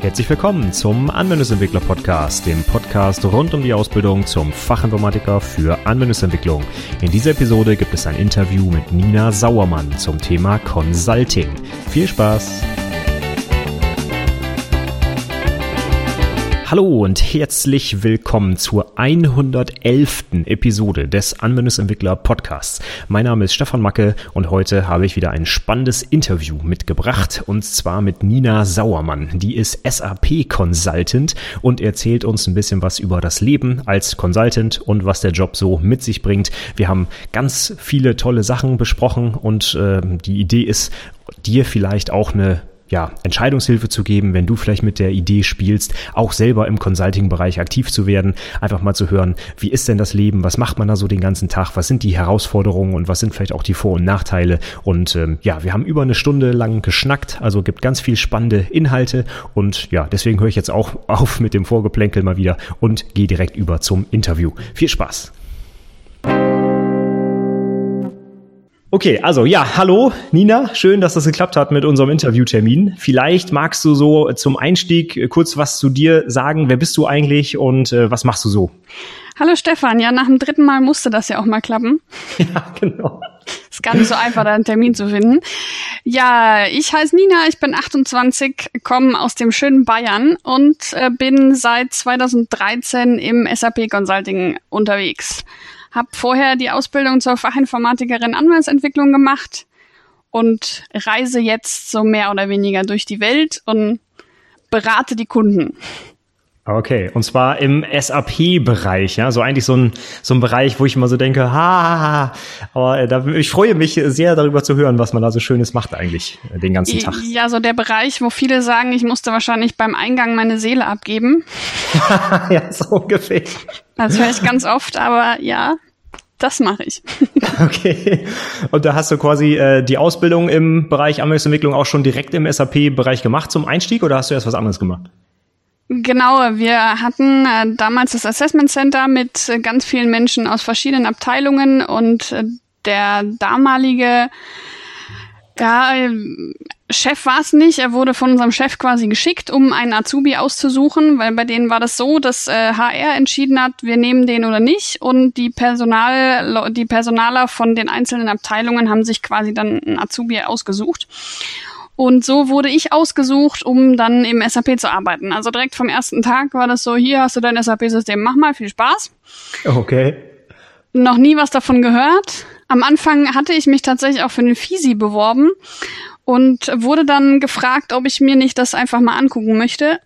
Herzlich willkommen zum Anwendungsentwickler Podcast, dem Podcast rund um die Ausbildung zum Fachinformatiker für Anwendungsentwicklung. In dieser Episode gibt es ein Interview mit Nina Sauermann zum Thema Consulting. Viel Spaß! Hallo und herzlich willkommen zur 111. Episode des Anwendungsentwickler Podcasts. Mein Name ist Stefan Macke und heute habe ich wieder ein spannendes Interview mitgebracht und zwar mit Nina Sauermann. Die ist SAP Consultant und erzählt uns ein bisschen was über das Leben als Consultant und was der Job so mit sich bringt. Wir haben ganz viele tolle Sachen besprochen und äh, die Idee ist, dir vielleicht auch eine ja, Entscheidungshilfe zu geben, wenn du vielleicht mit der Idee spielst, auch selber im Consulting-Bereich aktiv zu werden, einfach mal zu hören, wie ist denn das Leben, was macht man da so den ganzen Tag, was sind die Herausforderungen und was sind vielleicht auch die Vor- und Nachteile. Und ähm, ja, wir haben über eine Stunde lang geschnackt, also gibt ganz viel spannende Inhalte und ja, deswegen höre ich jetzt auch auf mit dem Vorgeplänkel mal wieder und gehe direkt über zum Interview. Viel Spaß! Okay, also ja, hallo Nina, schön, dass das geklappt hat mit unserem Interviewtermin. Vielleicht magst du so zum Einstieg kurz was zu dir sagen. Wer bist du eigentlich und äh, was machst du so? Hallo Stefan, ja, nach dem dritten Mal musste das ja auch mal klappen. Ja, genau. Ist gar nicht so einfach, da einen Termin zu finden. Ja, ich heiße Nina, ich bin 28, komme aus dem schönen Bayern und äh, bin seit 2013 im SAP Consulting unterwegs habe vorher die Ausbildung zur Fachinformatikerin Anwendungsentwicklung gemacht und reise jetzt so mehr oder weniger durch die Welt und berate die Kunden. Okay, und zwar im SAP-Bereich, ja, so eigentlich so ein, so ein Bereich, wo ich immer so denke, ha, ha, ha. aber äh, da, ich freue mich sehr darüber zu hören, was man da so Schönes macht eigentlich äh, den ganzen Tag. Ja, so der Bereich, wo viele sagen, ich musste wahrscheinlich beim Eingang meine Seele abgeben. ja, so ungefähr. Das höre ich ganz oft, aber ja, das mache ich. okay. Und da hast du quasi äh, die Ausbildung im Bereich Anwendungsentwicklung auch schon direkt im SAP-Bereich gemacht zum Einstieg oder hast du erst was anderes gemacht? Genau, wir hatten äh, damals das Assessment Center mit äh, ganz vielen Menschen aus verschiedenen Abteilungen und äh, der damalige ja, Chef war es nicht. Er wurde von unserem Chef quasi geschickt, um einen Azubi auszusuchen, weil bei denen war das so, dass äh, HR entschieden hat, wir nehmen den oder nicht. Und die Personal, die Personaler von den einzelnen Abteilungen haben sich quasi dann einen Azubi ausgesucht. Und so wurde ich ausgesucht, um dann im SAP zu arbeiten. Also direkt vom ersten Tag war das so, hier hast du dein SAP-System, mach mal, viel Spaß. Okay. Noch nie was davon gehört. Am Anfang hatte ich mich tatsächlich auch für den FISI beworben und wurde dann gefragt, ob ich mir nicht das einfach mal angucken möchte.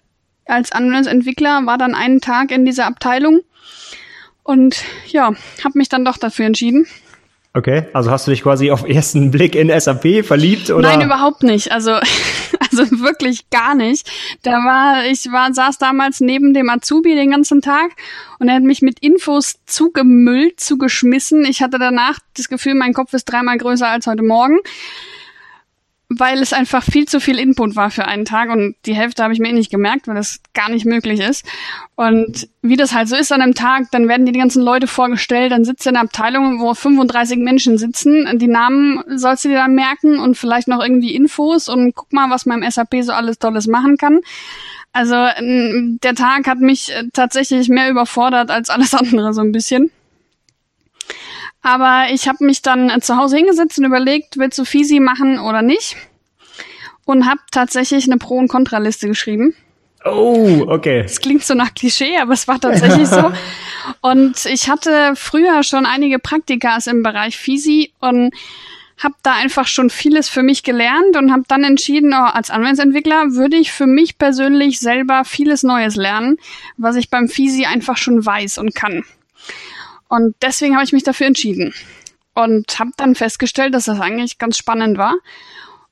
Als Anwendungsentwickler war dann einen Tag in dieser Abteilung und ja, habe mich dann doch dafür entschieden. Okay, also hast du dich quasi auf ersten Blick in SAP verliebt oder? Nein, überhaupt nicht. Also also wirklich gar nicht. Da war ich war saß damals neben dem Azubi den ganzen Tag und er hat mich mit Infos zugemüllt, zugeschmissen. Ich hatte danach das Gefühl, mein Kopf ist dreimal größer als heute Morgen weil es einfach viel zu viel Input war für einen Tag und die Hälfte habe ich mir eh nicht gemerkt, weil das gar nicht möglich ist. Und wie das halt so ist an einem Tag, dann werden dir die ganzen Leute vorgestellt, dann sitzt du in einer Abteilung, wo 35 Menschen sitzen, die Namen sollst du dir dann merken und vielleicht noch irgendwie Infos und guck mal, was man im SAP so alles Tolles machen kann. Also der Tag hat mich äh, tatsächlich mehr überfordert als alles andere so ein bisschen. Aber ich habe mich dann äh, zu Hause hingesetzt und überlegt, willst du Fisi machen oder nicht? Und habe tatsächlich eine Pro- und Kontraliste geschrieben. Oh, okay. Es klingt so nach Klischee, aber es war tatsächlich so. Und ich hatte früher schon einige Praktikas im Bereich Fisi und habe da einfach schon vieles für mich gelernt und habe dann entschieden, oh, als Anwendungsentwickler würde ich für mich persönlich selber vieles Neues lernen, was ich beim Fisi einfach schon weiß und kann. Und deswegen habe ich mich dafür entschieden und habe dann festgestellt, dass das eigentlich ganz spannend war.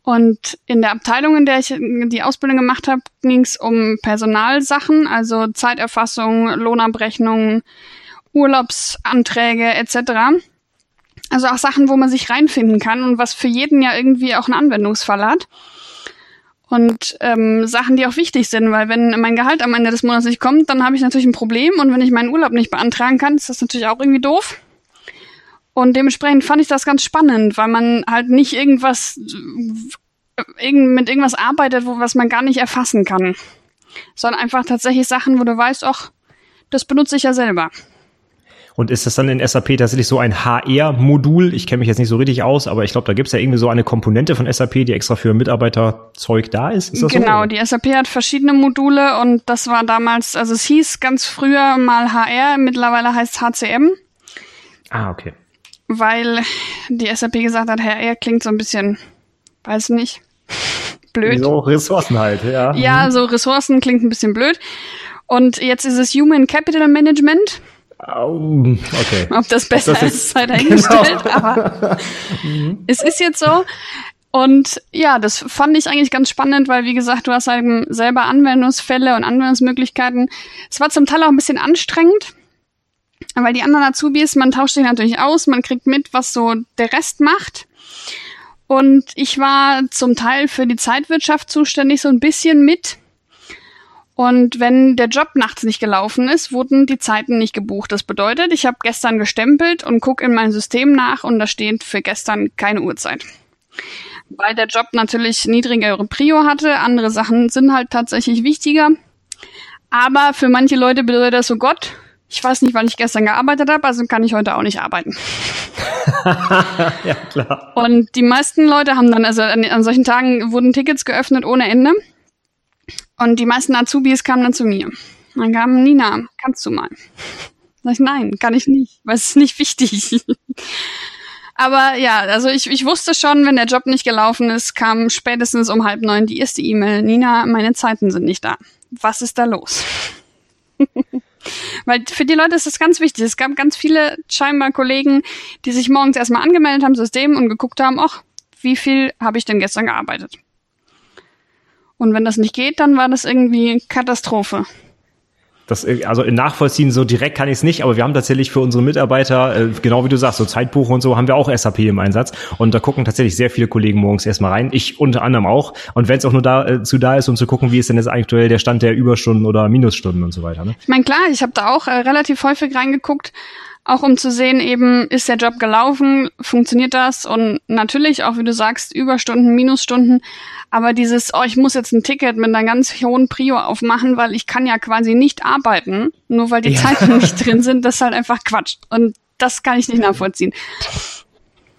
Und in der Abteilung, in der ich die Ausbildung gemacht habe, ging es um Personalsachen, also Zeiterfassung, Lohnabrechnung, Urlaubsanträge etc. Also auch Sachen, wo man sich reinfinden kann und was für jeden ja irgendwie auch einen Anwendungsfall hat. Und ähm, Sachen, die auch wichtig sind, weil wenn mein Gehalt am Ende des Monats nicht kommt, dann habe ich natürlich ein Problem und wenn ich meinen Urlaub nicht beantragen kann, ist das natürlich auch irgendwie doof. Und dementsprechend fand ich das ganz spannend, weil man halt nicht irgendwas mit irgendwas arbeitet, wo was man gar nicht erfassen kann. sondern einfach tatsächlich Sachen, wo du weißt, ach, das benutze ich ja selber. Und ist das dann in SAP tatsächlich so ein HR-Modul? Ich kenne mich jetzt nicht so richtig aus, aber ich glaube, da gibt es ja irgendwie so eine Komponente von SAP, die extra für Mitarbeiterzeug da ist. ist genau, so? die SAP hat verschiedene Module und das war damals, also es hieß ganz früher mal HR, mittlerweile heißt HCM. Ah, okay. Weil die SAP gesagt hat, HR klingt so ein bisschen, weiß nicht, blöd. So Ressourcen halt, ja. Ja, so Ressourcen klingt ein bisschen blöd. Und jetzt ist es Human Capital Management. Okay. Ob das besser das ist, sei dahingestellt, genau. aber es ist jetzt so. Und ja, das fand ich eigentlich ganz spannend, weil wie gesagt, du hast halt selber Anwendungsfälle und Anwendungsmöglichkeiten. Es war zum Teil auch ein bisschen anstrengend, weil die anderen Azubis, man tauscht sich natürlich aus, man kriegt mit, was so der Rest macht. Und ich war zum Teil für die Zeitwirtschaft zuständig, so ein bisschen mit. Und wenn der Job nachts nicht gelaufen ist, wurden die Zeiten nicht gebucht. Das bedeutet, ich habe gestern gestempelt und gucke in mein System nach und da steht für gestern keine Uhrzeit. Weil der Job natürlich niedrigere Prio hatte, andere Sachen sind halt tatsächlich wichtiger. Aber für manche Leute bedeutet das so Gott, ich weiß nicht, wann ich gestern gearbeitet habe, also kann ich heute auch nicht arbeiten. ja, klar. Und die meisten Leute haben dann, also an, an solchen Tagen wurden Tickets geöffnet ohne Ende. Und die meisten Azubis kamen dann zu mir. Dann kam Nina, kannst du mal? Sag ich, nein, kann ich nicht, weil es ist nicht wichtig. Aber ja, also ich, ich wusste schon, wenn der Job nicht gelaufen ist, kam spätestens um halb neun die erste E-Mail. Nina, meine Zeiten sind nicht da. Was ist da los? Weil für die Leute ist das ganz wichtig. Es gab ganz viele scheinbar Kollegen, die sich morgens erstmal angemeldet haben, System und geguckt haben, ach, wie viel habe ich denn gestern gearbeitet? Und wenn das nicht geht, dann war das irgendwie Katastrophe. Das, also nachvollziehen so direkt kann ich es nicht, aber wir haben tatsächlich für unsere Mitarbeiter, äh, genau wie du sagst, so Zeitbuch und so, haben wir auch SAP im Einsatz. Und da gucken tatsächlich sehr viele Kollegen morgens erstmal rein. Ich unter anderem auch. Und wenn es auch nur dazu äh, da ist, um zu gucken, wie ist denn jetzt aktuell der Stand der Überstunden oder Minusstunden und so weiter. Ne? Ich meine, klar, ich habe da auch äh, relativ häufig reingeguckt auch um zu sehen, eben ist der Job gelaufen, funktioniert das und natürlich auch, wie du sagst, Überstunden, Minusstunden, aber dieses, oh, ich muss jetzt ein Ticket mit einer ganz hohen Prio aufmachen, weil ich kann ja quasi nicht arbeiten, nur weil die ja. Zeiten nicht drin sind, das ist halt einfach Quatsch und das kann ich nicht nachvollziehen.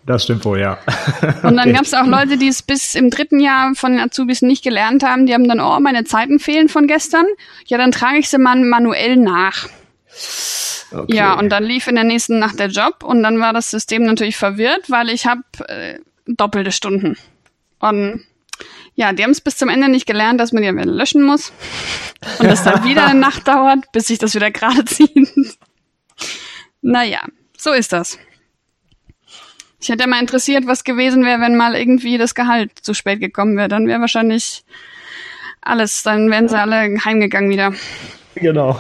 Das stimmt wohl, ja. Und dann gab es auch Leute, die es bis im dritten Jahr von Azubis nicht gelernt haben. Die haben dann, oh, meine Zeiten fehlen von gestern. Ja, dann trage ich sie mal manuell nach. Okay. Ja, und dann lief in der nächsten Nacht der Job und dann war das System natürlich verwirrt, weil ich habe äh, doppelte Stunden. Und ja, die haben es bis zum Ende nicht gelernt, dass man die wieder löschen muss. Und das dann wieder eine Nacht dauert, bis sich das wieder gerade zieht. naja, so ist das. Ich hätte mal interessiert, was gewesen wäre, wenn mal irgendwie das Gehalt zu spät gekommen wäre. Dann wäre wahrscheinlich alles, dann wären sie alle heimgegangen wieder. Genau.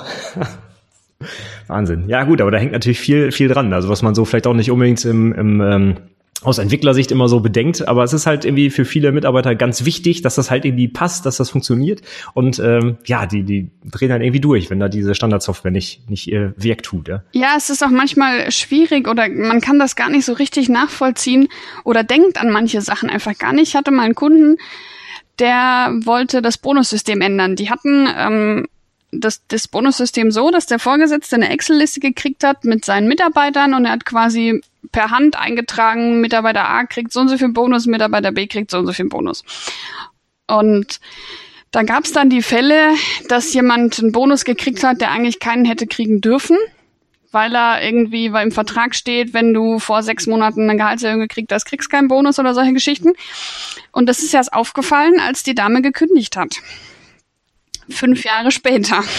Wahnsinn. Ja, gut, aber da hängt natürlich viel, viel dran. Also was man so vielleicht auch nicht unbedingt im, im ähm, aus Entwicklersicht immer so bedenkt, aber es ist halt irgendwie für viele Mitarbeiter ganz wichtig, dass das halt irgendwie passt, dass das funktioniert und ähm, ja, die die drehen dann irgendwie durch, wenn da diese Standardsoftware nicht nicht ihr Werk tut. Ja? ja, es ist auch manchmal schwierig oder man kann das gar nicht so richtig nachvollziehen oder denkt an manche Sachen einfach gar nicht. Ich hatte mal einen Kunden, der wollte das Bonussystem ändern. Die hatten ähm, das, das Bonussystem so, dass der Vorgesetzte eine Excel-Liste gekriegt hat mit seinen Mitarbeitern und er hat quasi per Hand eingetragen, Mitarbeiter A kriegt so und so viel Bonus, Mitarbeiter B kriegt so und so viel Bonus. Und da gab es dann die Fälle, dass jemand einen Bonus gekriegt hat, der eigentlich keinen hätte kriegen dürfen, weil er irgendwie, weil im Vertrag steht, wenn du vor sechs Monaten eine Gehaltserhöhung gekriegt hast, kriegst keinen Bonus oder solche Geschichten. Und das ist erst aufgefallen, als die Dame gekündigt hat fünf Jahre später.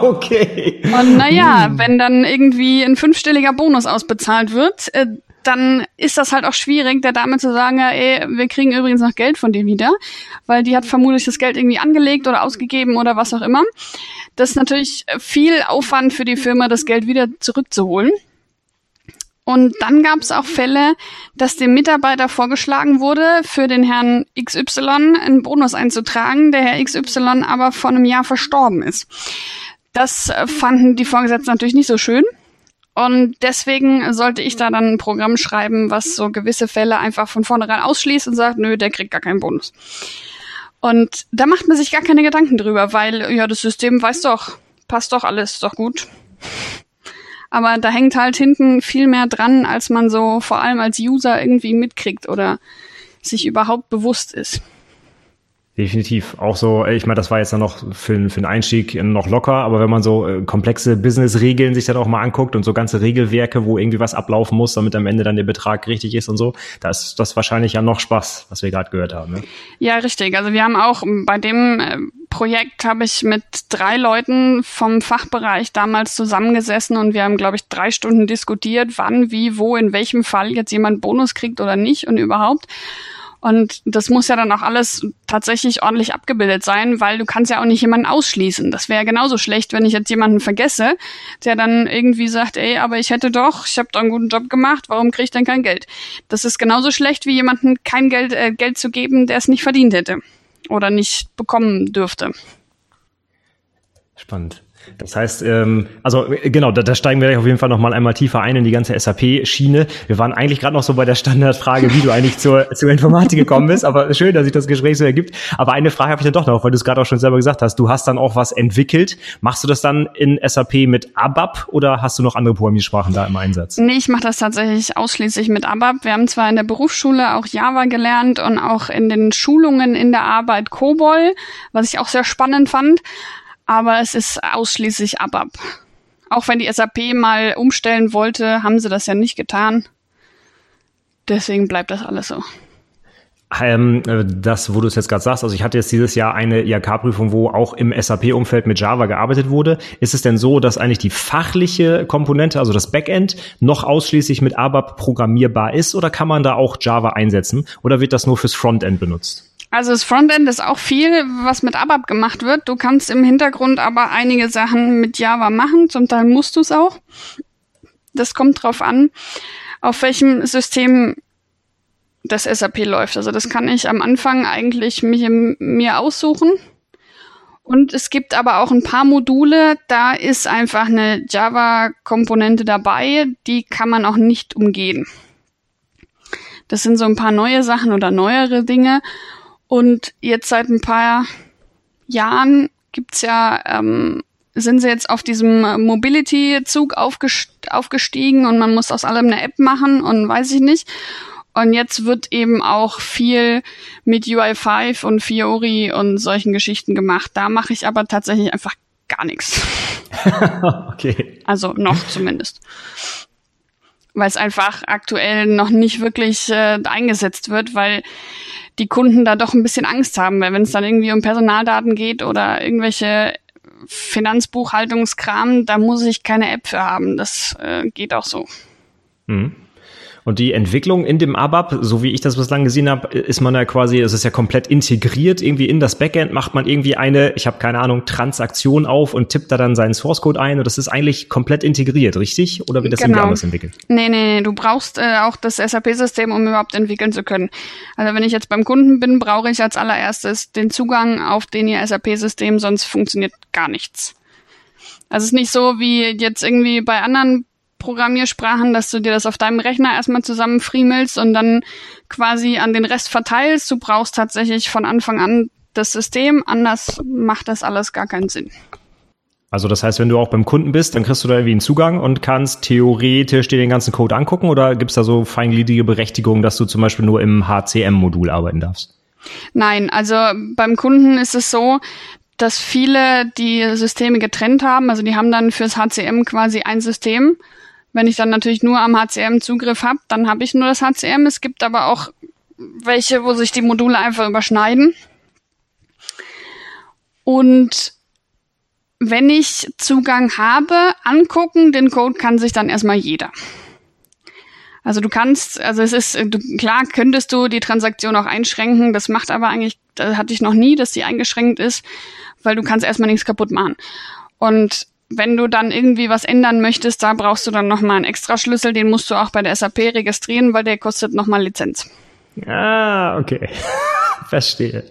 Okay. Und naja, hm. wenn dann irgendwie ein fünfstelliger Bonus ausbezahlt wird, äh, dann ist das halt auch schwierig, der Dame zu sagen, ja, ey, wir kriegen übrigens noch Geld von dir wieder, weil die hat vermutlich das Geld irgendwie angelegt oder ausgegeben oder was auch immer. Das ist natürlich viel Aufwand für die Firma, das Geld wieder zurückzuholen. Und dann gab es auch Fälle, dass dem Mitarbeiter vorgeschlagen wurde, für den Herrn XY einen Bonus einzutragen, der Herr XY aber vor einem Jahr verstorben ist. Das fanden die Vorgesetzten natürlich nicht so schön. Und deswegen sollte ich da dann ein Programm schreiben, was so gewisse Fälle einfach von vornherein ausschließt und sagt, nö, der kriegt gar keinen Bonus. Und da macht man sich gar keine Gedanken drüber, weil ja das System weiß doch, passt doch alles, ist doch gut. Aber da hängt halt hinten viel mehr dran, als man so vor allem als User irgendwie mitkriegt oder sich überhaupt bewusst ist. Definitiv. Auch so, ich meine, das war jetzt dann noch für, für den Einstieg noch locker, aber wenn man so äh, komplexe Business-Regeln sich dann auch mal anguckt und so ganze Regelwerke, wo irgendwie was ablaufen muss, damit am Ende dann der Betrag richtig ist und so, da ist das wahrscheinlich ja noch Spaß, was wir gerade gehört haben. Ne? Ja, richtig. Also wir haben auch bei dem äh, Projekt habe ich mit drei Leuten vom Fachbereich damals zusammengesessen und wir haben, glaube ich, drei Stunden diskutiert, wann, wie, wo, in welchem Fall jetzt jemand Bonus kriegt oder nicht und überhaupt. Und das muss ja dann auch alles tatsächlich ordentlich abgebildet sein, weil du kannst ja auch nicht jemanden ausschließen. Das wäre genauso schlecht, wenn ich jetzt jemanden vergesse, der dann irgendwie sagt, ey, aber ich hätte doch, ich habe doch einen guten Job gemacht, warum kriege ich denn kein Geld? Das ist genauso schlecht, wie jemanden kein Geld, äh, Geld zu geben, der es nicht verdient hätte oder nicht bekommen dürfte. Spannend. Das heißt, ähm, also genau, da, da steigen wir auf jeden Fall noch mal einmal tiefer ein in die ganze SAP-Schiene. Wir waren eigentlich gerade noch so bei der Standardfrage, wie du eigentlich zur, zur Informatik gekommen bist, aber schön, dass sich das Gespräch so ergibt. Aber eine Frage habe ich dann doch noch, weil du es gerade auch schon selber gesagt hast. Du hast dann auch was entwickelt. Machst du das dann in SAP mit ABAP oder hast du noch andere Programmiersprachen da im Einsatz? Nee, ich mache das tatsächlich ausschließlich mit ABAP. Wir haben zwar in der Berufsschule auch Java gelernt und auch in den Schulungen in der Arbeit COBOL, was ich auch sehr spannend fand aber es ist ausschließlich ABAP. Auch wenn die SAP mal umstellen wollte, haben sie das ja nicht getan. Deswegen bleibt das alles so. Ähm, äh, das, wo du es jetzt gerade sagst, also ich hatte jetzt dieses Jahr eine IHK-Prüfung, wo auch im SAP-Umfeld mit Java gearbeitet wurde. Ist es denn so, dass eigentlich die fachliche Komponente, also das Backend, noch ausschließlich mit ABAP programmierbar ist oder kann man da auch Java einsetzen oder wird das nur fürs Frontend benutzt? Also das Frontend ist auch viel, was mit ABAP gemacht wird. Du kannst im Hintergrund aber einige Sachen mit Java machen. Zum Teil musst du es auch. Das kommt drauf an, auf welchem System das SAP läuft. Also das kann ich am Anfang eigentlich mich, mir aussuchen. Und es gibt aber auch ein paar Module, da ist einfach eine Java-Komponente dabei, die kann man auch nicht umgehen. Das sind so ein paar neue Sachen oder neuere Dinge. Und jetzt seit ein paar Jahren gibt's ja, ähm, sind sie jetzt auf diesem Mobility-Zug aufgestiegen und man muss aus allem eine App machen und weiß ich nicht. Und jetzt wird eben auch viel mit UI5 und Fiori und solchen Geschichten gemacht. Da mache ich aber tatsächlich einfach gar nichts. okay. Also noch zumindest. Weil es einfach aktuell noch nicht wirklich äh, eingesetzt wird, weil die Kunden da doch ein bisschen Angst haben, weil wenn es dann irgendwie um Personaldaten geht oder irgendwelche Finanzbuchhaltungskram, da muss ich keine App für haben. Das äh, geht auch so. Mhm. Und die Entwicklung in dem ABAP, so wie ich das bislang gesehen habe, ist man ja quasi, es ist ja komplett integriert irgendwie in das Backend, macht man irgendwie eine, ich habe keine Ahnung, Transaktion auf und tippt da dann seinen Source Code ein und das ist eigentlich komplett integriert, richtig? Oder wird das genau. irgendwie anders entwickelt? Nee, nee, nee, du brauchst äh, auch das SAP-System, um überhaupt entwickeln zu können. Also wenn ich jetzt beim Kunden bin, brauche ich als allererstes den Zugang auf den ihr SAP-System, sonst funktioniert gar nichts. Also es ist nicht so wie jetzt irgendwie bei anderen Programmiersprachen, dass du dir das auf deinem Rechner erstmal zusammenfriemelst und dann quasi an den Rest verteilst. Du brauchst tatsächlich von Anfang an das System, anders macht das alles gar keinen Sinn. Also das heißt, wenn du auch beim Kunden bist, dann kriegst du da irgendwie einen Zugang und kannst theoretisch dir den ganzen Code angucken oder gibt es da so feingliedrige Berechtigungen, dass du zum Beispiel nur im HCM-Modul arbeiten darfst? Nein, also beim Kunden ist es so, dass viele die Systeme getrennt haben. Also die haben dann fürs HCM quasi ein System wenn ich dann natürlich nur am HCM Zugriff habe, dann habe ich nur das HCM. Es gibt aber auch welche, wo sich die Module einfach überschneiden. Und wenn ich Zugang habe, angucken, den Code kann sich dann erstmal jeder. Also du kannst, also es ist, du, klar könntest du die Transaktion auch einschränken, das macht aber eigentlich, das hatte ich noch nie, dass die eingeschränkt ist, weil du kannst erstmal nichts kaputt machen. Und wenn du dann irgendwie was ändern möchtest, da brauchst du dann nochmal einen Extraschlüssel, den musst du auch bei der SAP registrieren, weil der kostet nochmal Lizenz. Ah, okay. Verstehe.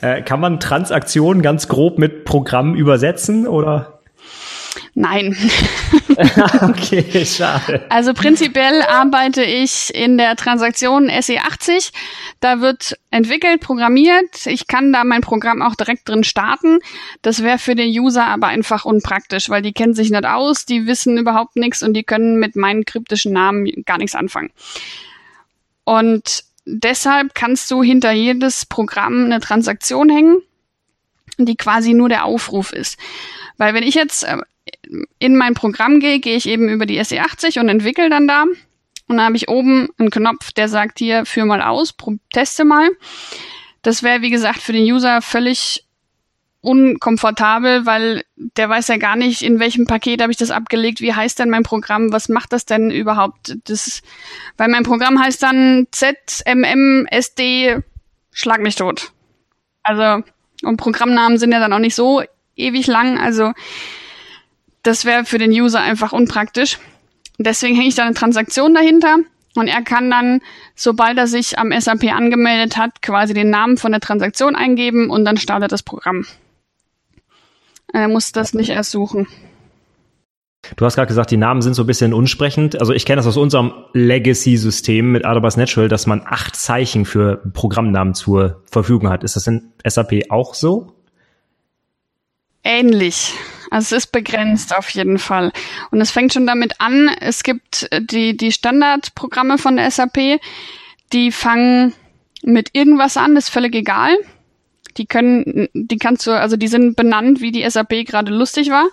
Äh, kann man Transaktionen ganz grob mit Programm übersetzen oder? Nein. okay, schade. Also prinzipiell arbeite ich in der Transaktion SE80. Da wird entwickelt, programmiert. Ich kann da mein Programm auch direkt drin starten. Das wäre für den User aber einfach unpraktisch, weil die kennen sich nicht aus, die wissen überhaupt nichts und die können mit meinen kryptischen Namen gar nichts anfangen. Und deshalb kannst du hinter jedes Programm eine Transaktion hängen, die quasi nur der Aufruf ist. Weil wenn ich jetzt äh, in mein Programm gehe, gehe ich eben über die SE80 und entwickle dann da. Und dann habe ich oben einen Knopf, der sagt hier, führ mal aus, teste mal. Das wäre, wie gesagt, für den User völlig unkomfortabel, weil der weiß ja gar nicht, in welchem Paket habe ich das abgelegt, wie heißt denn mein Programm, was macht das denn überhaupt? Das, weil mein Programm heißt dann ZMMSD, schlag mich tot. Also, und Programmnamen sind ja dann auch nicht so ewig lang, also das wäre für den User einfach unpraktisch. Deswegen hänge ich da eine Transaktion dahinter und er kann dann, sobald er sich am SAP angemeldet hat, quasi den Namen von der Transaktion eingeben und dann startet das Programm. Er muss das nicht erst suchen. Du hast gerade gesagt, die Namen sind so ein bisschen unsprechend. Also ich kenne das aus unserem Legacy-System mit Adobas Natural, dass man acht Zeichen für Programmnamen zur Verfügung hat. Ist das in SAP auch so? Ähnlich. Also es ist begrenzt auf jeden Fall. Und es fängt schon damit an, es gibt die, die Standardprogramme von der SAP, die fangen mit irgendwas an, ist völlig egal. Die können, die kannst du, also die sind benannt, wie die SAP gerade lustig war.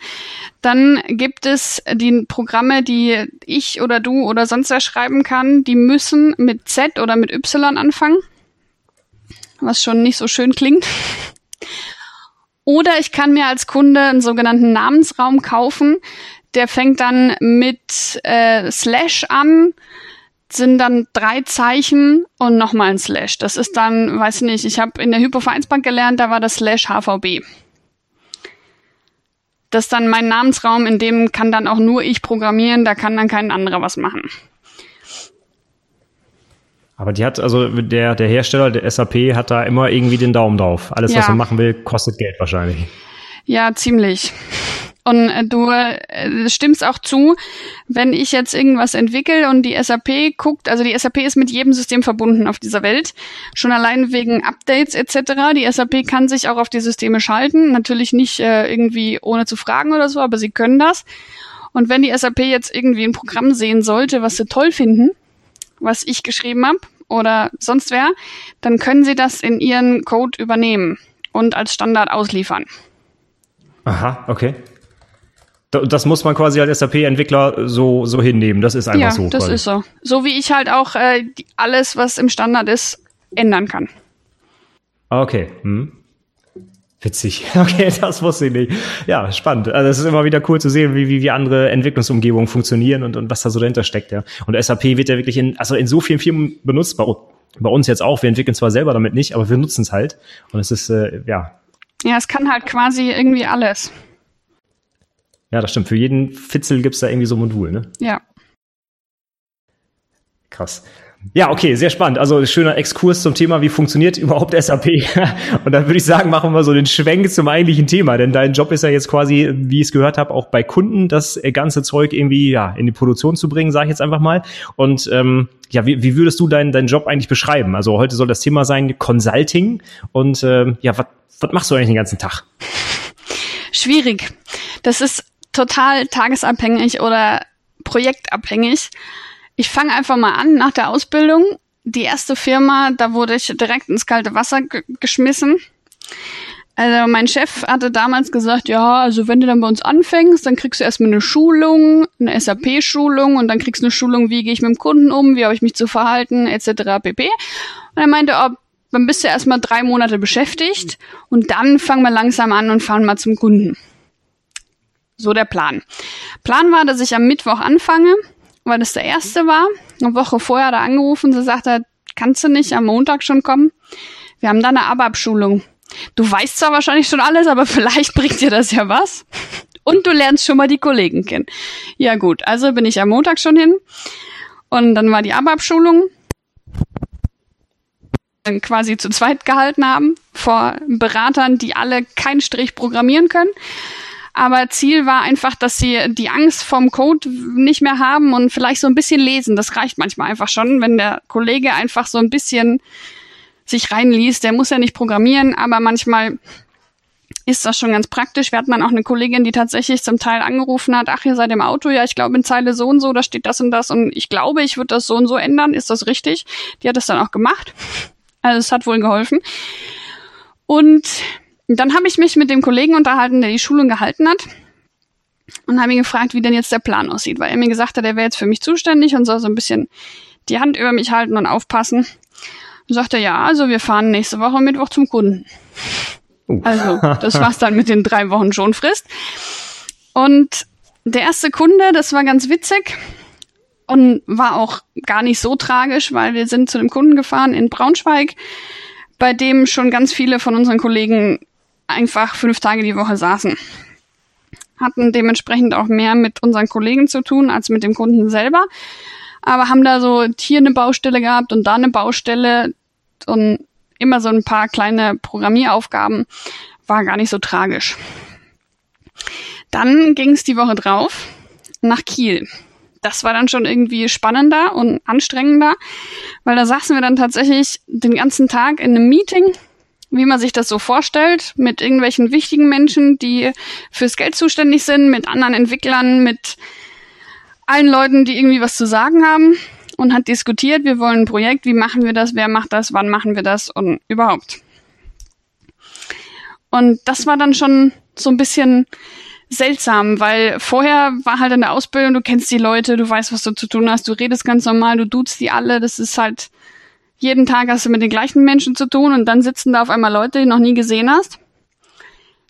Dann gibt es die Programme, die ich oder du oder sonst wer schreiben kann, die müssen mit Z oder mit Y anfangen. Was schon nicht so schön klingt. Oder ich kann mir als Kunde einen sogenannten Namensraum kaufen. Der fängt dann mit äh, Slash an, sind dann drei Zeichen und nochmal ein Slash. Das ist dann, weiß nicht, ich habe in der Hypovereinsbank gelernt, da war das Slash HVB. Das ist dann mein Namensraum, in dem kann dann auch nur ich programmieren, da kann dann kein anderer was machen. Aber die hat, also der, der Hersteller, der SAP, hat da immer irgendwie den Daumen drauf. Alles, ja. was er machen will, kostet Geld wahrscheinlich. Ja, ziemlich. Und äh, du äh, stimmst auch zu, wenn ich jetzt irgendwas entwickle und die SAP guckt, also die SAP ist mit jedem System verbunden auf dieser Welt, schon allein wegen Updates etc. Die SAP kann sich auch auf die Systeme schalten, natürlich nicht äh, irgendwie ohne zu fragen oder so, aber sie können das. Und wenn die SAP jetzt irgendwie ein Programm sehen sollte, was sie toll finden, was ich geschrieben habe oder sonst wer, dann können Sie das in Ihren Code übernehmen und als Standard ausliefern. Aha, okay. Das muss man quasi als SAP-Entwickler so, so hinnehmen. Das ist einfach ja, so. Ja, das quasi. ist so. So wie ich halt auch äh, alles, was im Standard ist, ändern kann. Okay. Hm. Witzig. Okay, das wusste ich nicht. Ja, spannend. Also es ist immer wieder cool zu sehen, wie, wie, wie andere Entwicklungsumgebungen funktionieren und, und was da so dahinter steckt, ja. Und SAP wird ja wirklich in, also in so vielen Firmen benutzt, bei, bei uns jetzt auch. Wir entwickeln zwar selber damit nicht, aber wir nutzen es halt. Und es ist, äh, ja. Ja, es kann halt quasi irgendwie alles. Ja, das stimmt. Für jeden Fitzel gibt's da irgendwie so ein Modul, ne? Ja. Krass. Ja, okay, sehr spannend. Also schöner Exkurs zum Thema, wie funktioniert überhaupt SAP. Und dann würde ich sagen, machen wir so den Schwenk zum eigentlichen Thema, denn dein Job ist ja jetzt quasi, wie ich es gehört habe, auch bei Kunden das ganze Zeug irgendwie ja in die Produktion zu bringen, sage ich jetzt einfach mal. Und ähm, ja, wie, wie würdest du deinen deinen Job eigentlich beschreiben? Also heute soll das Thema sein Consulting. Und ähm, ja, was was machst du eigentlich den ganzen Tag? Schwierig. Das ist total tagesabhängig oder projektabhängig. Ich fange einfach mal an nach der Ausbildung. Die erste Firma, da wurde ich direkt ins kalte Wasser geschmissen. Also mein Chef hatte damals gesagt, ja, also wenn du dann bei uns anfängst, dann kriegst du erstmal eine Schulung, eine SAP-Schulung und dann kriegst du eine Schulung, wie gehe ich mit dem Kunden um, wie habe ich mich zu verhalten, etc. pp. Und er meinte, oh, dann bist du erstmal drei Monate beschäftigt und dann fangen wir langsam an und fahren mal zum Kunden. So der Plan. Plan war, dass ich am Mittwoch anfange weil das der erste war. Eine Woche vorher er angerufen, sie sagte, kannst du nicht am Montag schon kommen? Wir haben da eine ABAP-Schulung. Du weißt zwar wahrscheinlich schon alles, aber vielleicht bringt dir das ja was. Und du lernst schon mal die Kollegen kennen. Ja gut, also bin ich am Montag schon hin. Und dann war die ABAP-Schulung. Quasi zu zweit gehalten haben vor Beratern, die alle keinen Strich programmieren können. Aber Ziel war einfach, dass sie die Angst vom Code nicht mehr haben und vielleicht so ein bisschen lesen. Das reicht manchmal einfach schon, wenn der Kollege einfach so ein bisschen sich reinliest. Der muss ja nicht programmieren, aber manchmal ist das schon ganz praktisch. Wir hatten dann auch eine Kollegin, die tatsächlich zum Teil angerufen hat, ach, ihr seid im Auto, ja, ich glaube in Zeile so und so, da steht das und das und ich glaube, ich würde das so und so ändern. Ist das richtig? Die hat das dann auch gemacht. Also es hat wohl geholfen. Und dann habe ich mich mit dem Kollegen unterhalten, der die Schulung gehalten hat und habe ihn gefragt, wie denn jetzt der Plan aussieht, weil er mir gesagt hat, er wäre jetzt für mich zuständig und soll so ein bisschen die Hand über mich halten und aufpassen. Und sagte, ja, also wir fahren nächste Woche Mittwoch zum Kunden. Uh. Also, das war's dann mit den drei Wochen Schonfrist. Und der erste Kunde, das war ganz witzig und war auch gar nicht so tragisch, weil wir sind zu dem Kunden gefahren in Braunschweig, bei dem schon ganz viele von unseren Kollegen einfach fünf Tage die Woche saßen. Hatten dementsprechend auch mehr mit unseren Kollegen zu tun als mit dem Kunden selber, aber haben da so hier eine Baustelle gehabt und da eine Baustelle und immer so ein paar kleine Programmieraufgaben, war gar nicht so tragisch. Dann ging es die Woche drauf nach Kiel. Das war dann schon irgendwie spannender und anstrengender, weil da saßen wir dann tatsächlich den ganzen Tag in einem Meeting, wie man sich das so vorstellt, mit irgendwelchen wichtigen Menschen, die fürs Geld zuständig sind, mit anderen Entwicklern, mit allen Leuten, die irgendwie was zu sagen haben und hat diskutiert, wir wollen ein Projekt, wie machen wir das, wer macht das, wann machen wir das und überhaupt. Und das war dann schon so ein bisschen seltsam, weil vorher war halt in der Ausbildung, du kennst die Leute, du weißt, was du zu tun hast, du redest ganz normal, du duzt die alle, das ist halt, jeden Tag hast du mit den gleichen Menschen zu tun und dann sitzen da auf einmal Leute, die du noch nie gesehen hast,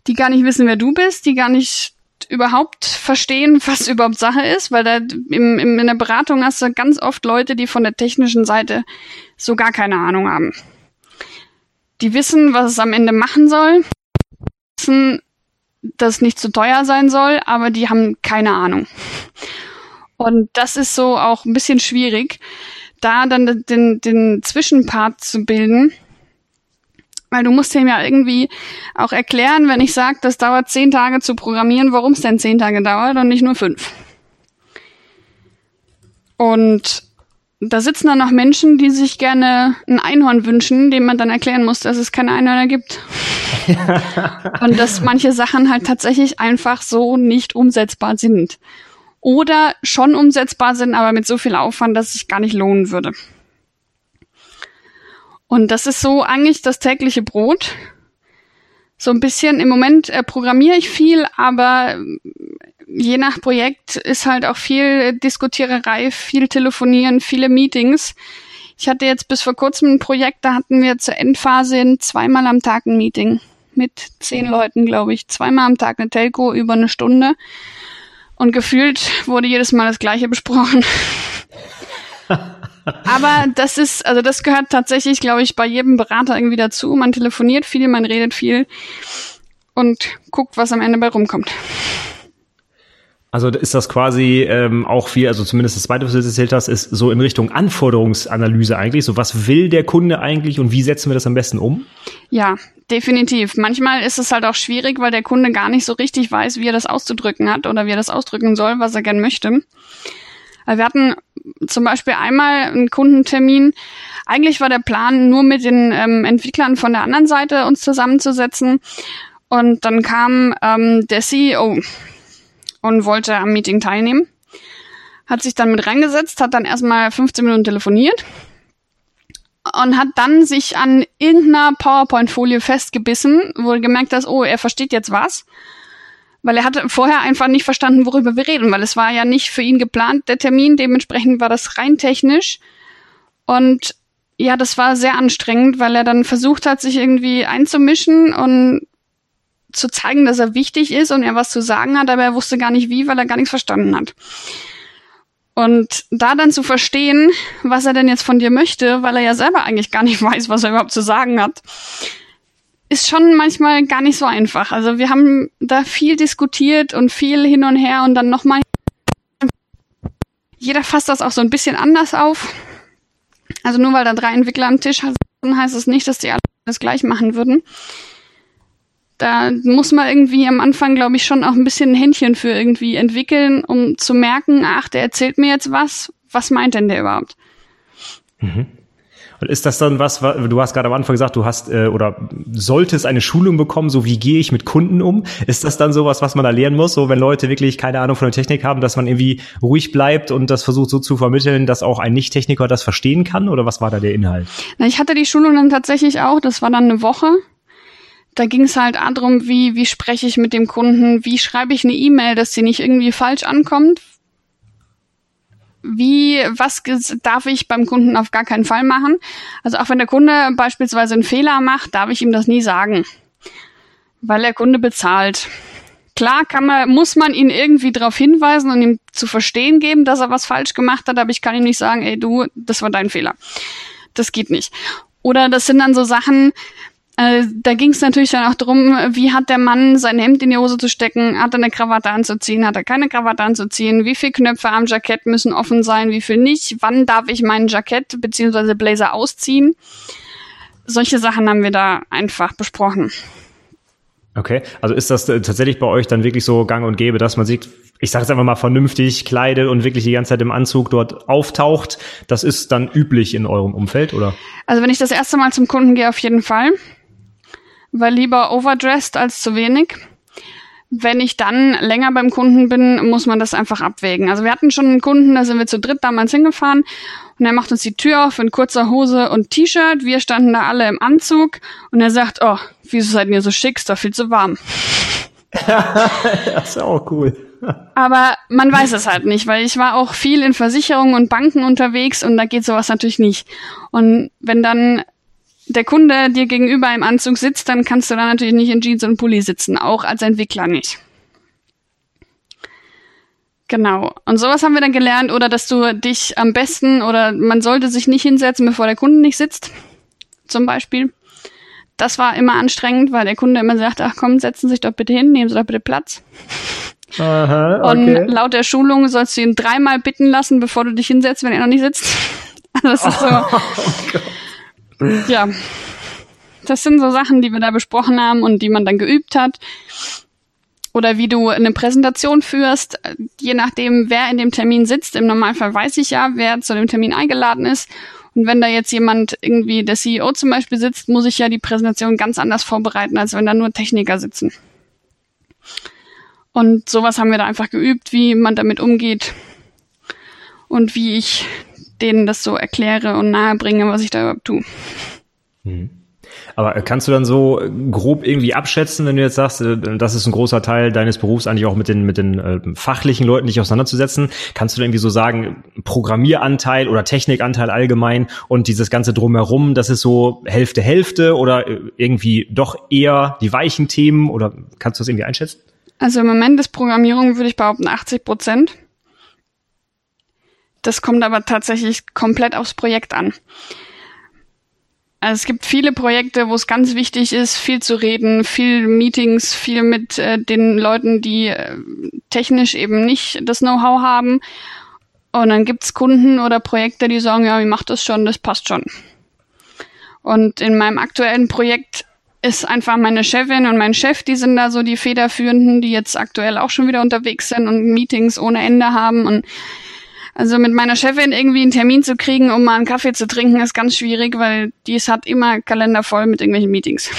die gar nicht wissen, wer du bist, die gar nicht überhaupt verstehen, was überhaupt Sache ist, weil da im, im, in der Beratung hast du ganz oft Leute, die von der technischen Seite so gar keine Ahnung haben. Die wissen, was es am Ende machen soll, wissen, dass es nicht zu teuer sein soll, aber die haben keine Ahnung. Und das ist so auch ein bisschen schwierig, da dann den, den Zwischenpart zu bilden weil du musst ihm ja irgendwie auch erklären, wenn ich sage, das dauert zehn Tage zu programmieren, warum es denn zehn Tage dauert und nicht nur fünf. Und da sitzen dann noch Menschen, die sich gerne ein Einhorn wünschen, dem man dann erklären muss, dass es keine Einhörner gibt. und dass manche Sachen halt tatsächlich einfach so nicht umsetzbar sind. Oder schon umsetzbar sind, aber mit so viel Aufwand, dass es sich gar nicht lohnen würde. Und das ist so eigentlich das tägliche Brot. So ein bisschen, im Moment äh, programmiere ich viel, aber äh, je nach Projekt ist halt auch viel Diskutiererei, viel Telefonieren, viele Meetings. Ich hatte jetzt bis vor kurzem ein Projekt, da hatten wir zur Endphase in zweimal am Tag ein Meeting mit zehn Leuten, glaube ich. Zweimal am Tag eine Telco über eine Stunde. Und gefühlt wurde jedes Mal das Gleiche besprochen. Aber das ist, also das gehört tatsächlich, glaube ich, bei jedem Berater irgendwie dazu. Man telefoniert viel, man redet viel und guckt, was am Ende bei rumkommt. Also ist das quasi ähm, auch viel, also zumindest das zweite, was du erzählt hast, ist so in Richtung Anforderungsanalyse eigentlich. So was will der Kunde eigentlich und wie setzen wir das am besten um? Ja, definitiv. Manchmal ist es halt auch schwierig, weil der Kunde gar nicht so richtig weiß, wie er das auszudrücken hat oder wie er das ausdrücken soll, was er gern möchte. Wir hatten zum Beispiel einmal einen Kundentermin. Eigentlich war der Plan, nur mit den ähm, Entwicklern von der anderen Seite uns zusammenzusetzen. Und dann kam ähm, der CEO und wollte am Meeting teilnehmen. Hat sich dann mit reingesetzt, hat dann erstmal 15 Minuten telefoniert und hat dann sich an irgendeiner PowerPoint-Folie festgebissen, wo er gemerkt hat, oh, er versteht jetzt was weil er hatte vorher einfach nicht verstanden, worüber wir reden, weil es war ja nicht für ihn geplant, der Termin. Dementsprechend war das rein technisch. Und ja, das war sehr anstrengend, weil er dann versucht hat, sich irgendwie einzumischen und zu zeigen, dass er wichtig ist und er was zu sagen hat, aber er wusste gar nicht wie, weil er gar nichts verstanden hat. Und da dann zu verstehen, was er denn jetzt von dir möchte, weil er ja selber eigentlich gar nicht weiß, was er überhaupt zu sagen hat, ist schon manchmal gar nicht so einfach. Also wir haben da viel diskutiert und viel hin und her und dann nochmal. Jeder fasst das auch so ein bisschen anders auf. Also nur weil da drei Entwickler am Tisch sind, heißt es nicht, dass die alle das gleich machen würden. Da muss man irgendwie am Anfang, glaube ich, schon auch ein bisschen ein Händchen für irgendwie entwickeln, um zu merken, ach, der erzählt mir jetzt was. Was meint denn der überhaupt? Mhm. Und ist das dann was, du hast gerade am Anfang gesagt, du hast äh, oder solltest eine Schulung bekommen, so wie gehe ich mit Kunden um? Ist das dann sowas, was man da lernen muss, so wenn Leute wirklich keine Ahnung von der Technik haben, dass man irgendwie ruhig bleibt und das versucht so zu vermitteln, dass auch ein Nicht-Techniker das verstehen kann? Oder was war da der Inhalt? Na, ich hatte die Schulung dann tatsächlich auch, das war dann eine Woche da ging es halt darum, wie, wie spreche ich mit dem Kunden, wie schreibe ich eine E-Mail, dass sie nicht irgendwie falsch ankommt. Wie, was darf ich beim Kunden auf gar keinen Fall machen? Also auch wenn der Kunde beispielsweise einen Fehler macht, darf ich ihm das nie sagen. Weil der Kunde bezahlt. Klar kann man, muss man ihn irgendwie darauf hinweisen und ihm zu verstehen geben, dass er was falsch gemacht hat, aber ich kann ihm nicht sagen, ey du, das war dein Fehler. Das geht nicht. Oder das sind dann so Sachen, äh, da ging es natürlich dann auch darum, wie hat der Mann sein Hemd in die Hose zu stecken, hat er eine Krawatte anzuziehen, hat er keine Krawatte anzuziehen, wie viele Knöpfe am Jackett müssen offen sein, wie viel nicht, wann darf ich meinen Jackett bzw. Blazer ausziehen. Solche Sachen haben wir da einfach besprochen. Okay, also ist das äh, tatsächlich bei euch dann wirklich so gang und gäbe, dass man sich, ich sage jetzt einfach mal vernünftig kleidet und wirklich die ganze Zeit im Anzug dort auftaucht? Das ist dann üblich in eurem Umfeld, oder? Also wenn ich das erste Mal zum Kunden gehe, auf jeden Fall weil lieber overdressed als zu wenig. Wenn ich dann länger beim Kunden bin, muss man das einfach abwägen. Also wir hatten schon einen Kunden, da sind wir zu dritt damals hingefahren und er macht uns die Tür auf in kurzer Hose und T-Shirt. Wir standen da alle im Anzug und er sagt, oh, wieso seid ihr so schick, ist doch viel zu warm. das ist auch cool. Aber man weiß es halt nicht, weil ich war auch viel in Versicherungen und Banken unterwegs und da geht sowas natürlich nicht. Und wenn dann der Kunde dir gegenüber im Anzug sitzt, dann kannst du da natürlich nicht in Jeans und Pulli sitzen, auch als Entwickler nicht. Genau. Und sowas haben wir dann gelernt, oder dass du dich am besten, oder man sollte sich nicht hinsetzen, bevor der Kunde nicht sitzt. Zum Beispiel. Das war immer anstrengend, weil der Kunde immer sagt, ach komm, setzen Sie sich doch bitte hin, nehmen Sie doch bitte Platz. Aha, okay. Und laut der Schulung sollst du ihn dreimal bitten lassen, bevor du dich hinsetzt, wenn er noch nicht sitzt. Also das ist so. Oh, ja, das sind so Sachen, die wir da besprochen haben und die man dann geübt hat. Oder wie du eine Präsentation führst, je nachdem, wer in dem Termin sitzt. Im Normalfall weiß ich ja, wer zu dem Termin eingeladen ist. Und wenn da jetzt jemand irgendwie, der CEO zum Beispiel sitzt, muss ich ja die Präsentation ganz anders vorbereiten, als wenn da nur Techniker sitzen. Und sowas haben wir da einfach geübt, wie man damit umgeht und wie ich denen das so erkläre und nahebringe, was ich da überhaupt tue. Mhm. Aber kannst du dann so grob irgendwie abschätzen, wenn du jetzt sagst, äh, das ist ein großer Teil deines Berufs, eigentlich auch mit den, mit den äh, fachlichen Leuten dich auseinanderzusetzen? Kannst du dann irgendwie so sagen, Programmieranteil oder Technikanteil allgemein und dieses ganze Drumherum, das ist so Hälfte, Hälfte oder äh, irgendwie doch eher die weichen Themen oder kannst du das irgendwie einschätzen? Also im Moment ist Programmierung, würde ich behaupten, 80 Prozent. Das kommt aber tatsächlich komplett aufs Projekt an. Also es gibt viele Projekte, wo es ganz wichtig ist, viel zu reden, viel Meetings, viel mit äh, den Leuten, die äh, technisch eben nicht das Know-how haben. Und dann gibt's Kunden oder Projekte, die sagen, ja, wie macht das schon, das passt schon. Und in meinem aktuellen Projekt ist einfach meine Chefin und mein Chef, die sind da so die Federführenden, die jetzt aktuell auch schon wieder unterwegs sind und Meetings ohne Ende haben. Und also mit meiner Chefin irgendwie einen Termin zu kriegen, um mal einen Kaffee zu trinken, ist ganz schwierig, weil die hat immer Kalender voll mit irgendwelchen Meetings.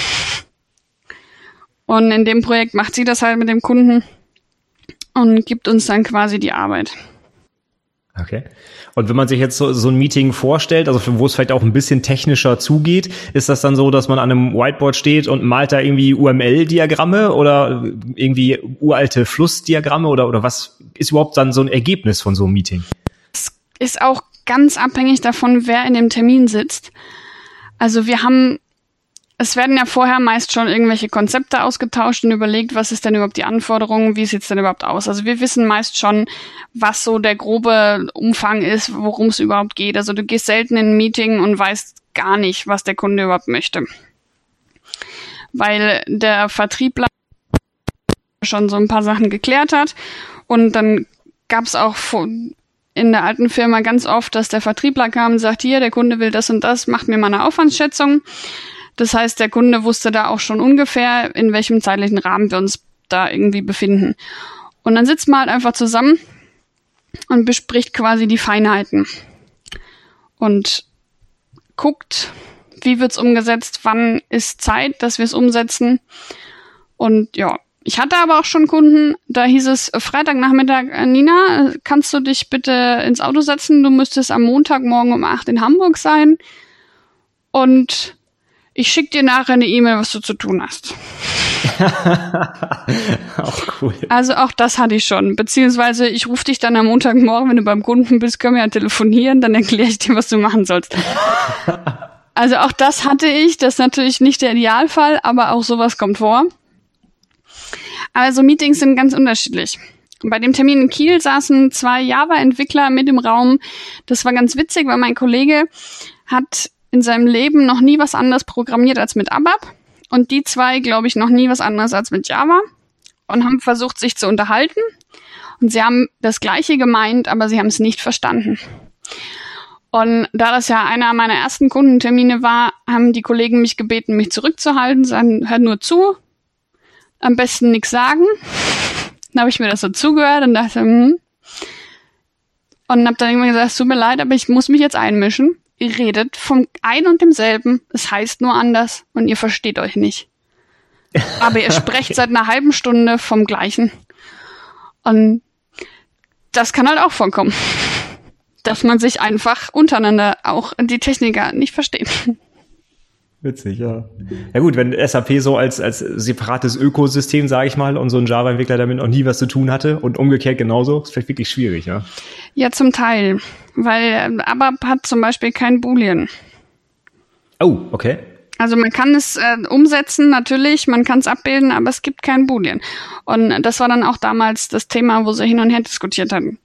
Und in dem Projekt macht sie das halt mit dem Kunden und gibt uns dann quasi die Arbeit. Okay. Und wenn man sich jetzt so, so ein Meeting vorstellt, also wo es vielleicht auch ein bisschen technischer zugeht, ist das dann so, dass man an einem Whiteboard steht und malt da irgendwie UML-Diagramme oder irgendwie uralte Flussdiagramme oder, oder was ist überhaupt dann so ein Ergebnis von so einem Meeting? Ist auch ganz abhängig davon, wer in dem Termin sitzt. Also wir haben, es werden ja vorher meist schon irgendwelche Konzepte ausgetauscht und überlegt, was ist denn überhaupt die Anforderung, wie sieht's denn überhaupt aus. Also wir wissen meist schon, was so der grobe Umfang ist, worum es überhaupt geht. Also du gehst selten in ein Meeting und weißt gar nicht, was der Kunde überhaupt möchte. Weil der Vertriebler schon so ein paar Sachen geklärt hat und dann gab es auch in der alten Firma ganz oft, dass der Vertriebler kam und sagt, hier, der Kunde will das und das, macht mir mal eine Aufwandsschätzung. Das heißt, der Kunde wusste da auch schon ungefähr, in welchem zeitlichen Rahmen wir uns da irgendwie befinden. Und dann sitzt man halt einfach zusammen und bespricht quasi die Feinheiten und guckt, wie wird's umgesetzt, wann ist Zeit, dass wir es umsetzen. Und ja, ich hatte aber auch schon Kunden, da hieß es Freitagnachmittag, äh, Nina, kannst du dich bitte ins Auto setzen? Du müsstest am Montagmorgen um acht in Hamburg sein. Und ich schicke dir nachher eine E-Mail, was du zu tun hast. auch cool. Also auch das hatte ich schon. Beziehungsweise ich rufe dich dann am Montagmorgen, wenn du beim Kunden bist, können wir ja telefonieren, dann erkläre ich dir, was du machen sollst. also auch das hatte ich. Das ist natürlich nicht der Idealfall, aber auch sowas kommt vor. Also Meetings sind ganz unterschiedlich. Bei dem Termin in Kiel saßen zwei Java-Entwickler mit im Raum. Das war ganz witzig, weil mein Kollege hat in seinem Leben noch nie was anderes programmiert als mit ABAP. Und die zwei, glaube ich, noch nie was anderes als mit Java. Und haben versucht, sich zu unterhalten. Und sie haben das Gleiche gemeint, aber sie haben es nicht verstanden. Und da das ja einer meiner ersten Kundentermine war, haben die Kollegen mich gebeten, mich zurückzuhalten, sagen, hört nur zu, am besten nichts sagen. Dann habe ich mir das so zugehört und dachte, hm. Und habe dann irgendwann gesagt, es tut mir leid, aber ich muss mich jetzt einmischen ihr redet vom ein und demselben, es heißt nur anders und ihr versteht euch nicht. Aber ihr sprecht seit einer halben Stunde vom gleichen. Und das kann halt auch vorkommen. Dass man sich einfach untereinander auch die Techniker nicht versteht. Witzig, ja. Ja gut, wenn SAP so als, als separates Ökosystem, sage ich mal, und so ein Java-Entwickler damit noch nie was zu tun hatte und umgekehrt genauso, ist vielleicht wirklich schwierig, ja. Ja, zum Teil. Weil ABAP hat zum Beispiel kein Boolean. Oh, okay. Also man kann es äh, umsetzen, natürlich, man kann es abbilden, aber es gibt kein Boolean. Und das war dann auch damals das Thema, wo sie hin und her diskutiert hatten.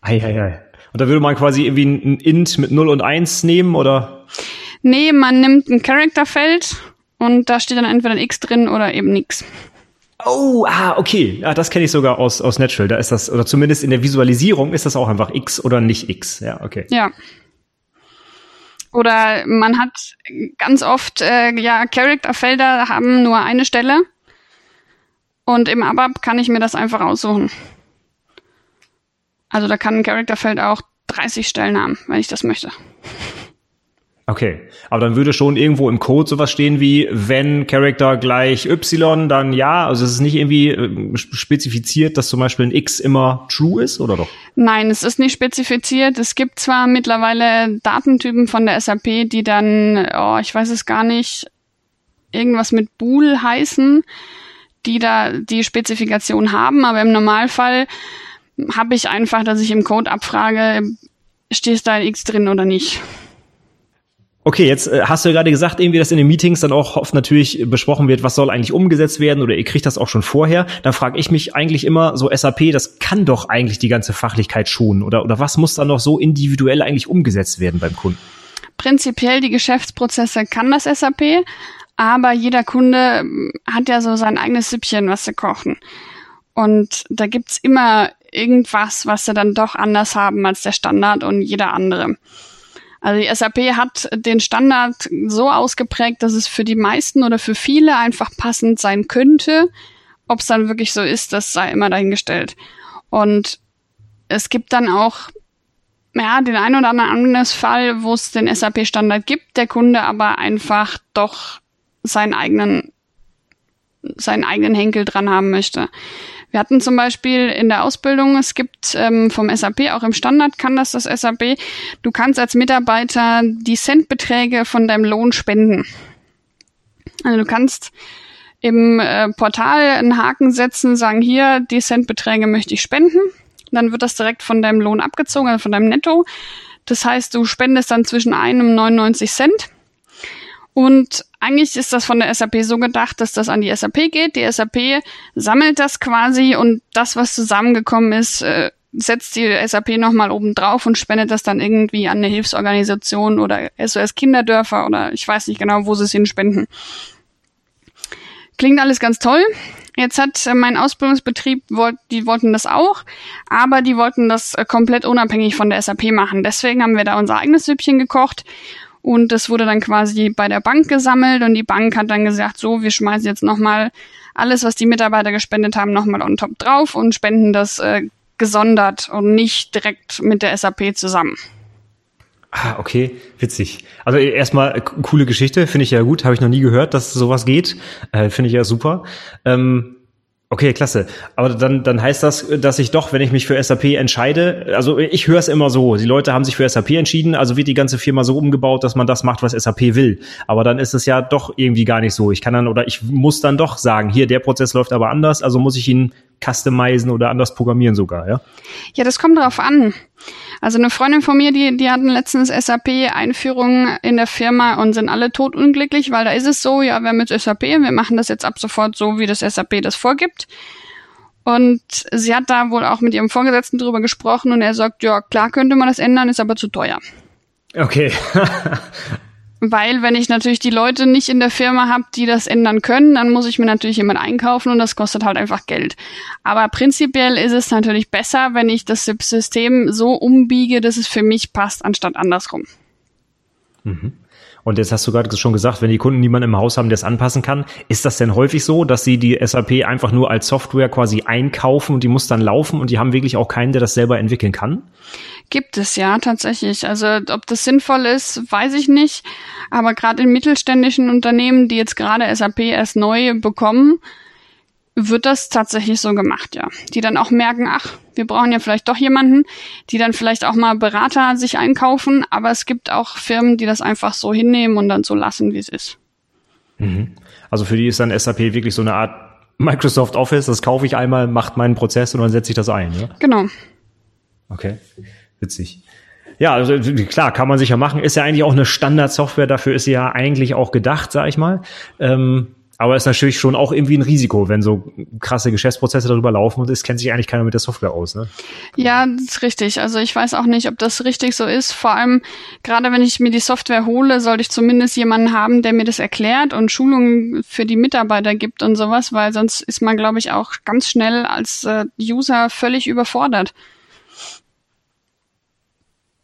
Eieiei. Und da würde man quasi irgendwie ein Int mit 0 und 1 nehmen, oder? Nee, man nimmt ein Charakterfeld und da steht dann entweder ein X drin oder eben nix. Oh, ah, okay. Ja, das kenne ich sogar aus, aus Natural. Da ist das, oder zumindest in der Visualisierung ist das auch einfach X oder nicht X. Ja, okay. Ja. Oder man hat ganz oft, äh, ja, Charakterfelder haben nur eine Stelle. Und im ABAP kann ich mir das einfach aussuchen. Also da kann ein Charakterfeld auch 30 Stellen haben, wenn ich das möchte. Okay, aber dann würde schon irgendwo im Code sowas stehen wie, wenn Character gleich Y, dann ja. Also es ist nicht irgendwie äh, spezifiziert, dass zum Beispiel ein X immer true ist, oder doch? Nein, es ist nicht spezifiziert. Es gibt zwar mittlerweile Datentypen von der SAP, die dann, oh, ich weiß es gar nicht, irgendwas mit Bool heißen, die da die Spezifikation haben, aber im Normalfall habe ich einfach, dass ich im Code abfrage, stehst da ein X drin oder nicht. Okay, jetzt äh, hast du ja gerade gesagt, irgendwie, dass in den Meetings dann auch oft natürlich besprochen wird, was soll eigentlich umgesetzt werden oder ihr kriegt das auch schon vorher. Dann frage ich mich eigentlich immer, so SAP, das kann doch eigentlich die ganze Fachlichkeit schonen oder, oder was muss dann noch so individuell eigentlich umgesetzt werden beim Kunden? Prinzipiell die Geschäftsprozesse kann das SAP, aber jeder Kunde hm, hat ja so sein eigenes Süppchen, was sie kochen. Und da gibt's immer irgendwas, was sie dann doch anders haben als der Standard und jeder andere. Also die SAP hat den Standard so ausgeprägt, dass es für die meisten oder für viele einfach passend sein könnte. Ob es dann wirklich so ist, das sei immer dahingestellt. Und es gibt dann auch ja, den einen oder anderen Fall, wo es den SAP-Standard gibt, der Kunde aber einfach doch seinen eigenen, seinen eigenen Henkel dran haben möchte. Wir hatten zum Beispiel in der Ausbildung, es gibt ähm, vom SAP, auch im Standard kann das das SAP, du kannst als Mitarbeiter die Centbeträge von deinem Lohn spenden. Also du kannst im äh, Portal einen Haken setzen, sagen hier, die Centbeträge möchte ich spenden. Dann wird das direkt von deinem Lohn abgezogen, also von deinem Netto. Das heißt, du spendest dann zwischen einem und 99 Cent. Und eigentlich ist das von der SAP so gedacht, dass das an die SAP geht. Die SAP sammelt das quasi und das, was zusammengekommen ist, äh, setzt die SAP nochmal oben drauf und spendet das dann irgendwie an eine Hilfsorganisation oder SOS Kinderdörfer oder ich weiß nicht genau, wo sie es hinspenden. Klingt alles ganz toll. Jetzt hat äh, mein Ausbildungsbetrieb, die wollten das auch, aber die wollten das äh, komplett unabhängig von der SAP machen. Deswegen haben wir da unser eigenes Süppchen gekocht Und das wurde dann quasi bei der Bank gesammelt und die Bank hat dann gesagt, so, wir schmeißen jetzt nochmal alles, was die Mitarbeiter gespendet haben, nochmal on top drauf und spenden das äh, gesondert und nicht direkt mit der SAP zusammen. Ah, okay, witzig. Also erstmal coole Geschichte, finde ich ja gut, habe ich noch nie gehört, dass sowas geht. Äh, finde ich ja super. Ähm, Okay, klasse. Aber dann, dann heißt das, dass ich doch, wenn ich mich für SAP entscheide, also ich höre es immer so, die Leute haben sich für SAP entschieden, also wird die ganze Firma so umgebaut, dass man das macht, was SAP will. Aber dann ist es ja doch irgendwie gar nicht so. Ich kann dann oder ich muss dann doch sagen, hier, der Prozess läuft aber anders, also muss ich ihn customizen oder anders programmieren sogar, ja? Ja, das kommt darauf an. Also eine Freundin von mir, die, die hatten letztens SAP-Einführung in der Firma und sind alle totunglücklich, weil da ist es so, ja, wir haben jetzt SAP, wir machen das jetzt ab sofort so, wie das SAP das vorgibt. Und sie hat da wohl auch mit ihrem Vorgesetzten drüber gesprochen und er sagt, ja, klar könnte man das ändern, ist aber zu teuer. Okay. Weil wenn ich natürlich die Leute nicht in der Firma habe, die das ändern können, dann muss ich mir natürlich jemand einkaufen und das kostet halt einfach Geld. Aber prinzipiell ist es natürlich besser, wenn ich das System so umbiege, dass es für mich passt, anstatt andersrum. Mhm. Und jetzt hast du gerade schon gesagt, wenn die Kunden niemanden im Haus haben, der es anpassen kann, ist das denn häufig so, dass sie die SAP einfach nur als Software quasi einkaufen und die muss dann laufen und die haben wirklich auch keinen, der das selber entwickeln kann? Gibt es ja tatsächlich. Also ob das sinnvoll ist, weiß ich nicht. Aber gerade in mittelständischen Unternehmen, die jetzt gerade SAP erst neu bekommen, wird das tatsächlich so gemacht, ja. Die dann auch merken, ach, wir brauchen ja vielleicht doch jemanden, die dann vielleicht auch mal Berater sich einkaufen, aber es gibt auch Firmen, die das einfach so hinnehmen und dann so lassen, wie es ist. Mhm. Also für die ist dann SAP wirklich so eine Art Microsoft Office, das kaufe ich einmal, macht meinen Prozess und dann setze ich das ein, ja? Genau. Okay, witzig. Ja, also klar, kann man sicher machen. Ist ja eigentlich auch eine Standardsoftware, dafür ist sie ja eigentlich auch gedacht, sag ich mal. Ähm, aber ist natürlich schon auch irgendwie ein Risiko, wenn so krasse Geschäftsprozesse darüber laufen und es kennt sich eigentlich keiner mit der Software aus, ne? Ja, das ist richtig. Also ich weiß auch nicht, ob das richtig so ist. Vor allem, gerade wenn ich mir die Software hole, sollte ich zumindest jemanden haben, der mir das erklärt und Schulungen für die Mitarbeiter gibt und sowas, weil sonst ist man, glaube ich, auch ganz schnell als äh, User völlig überfordert.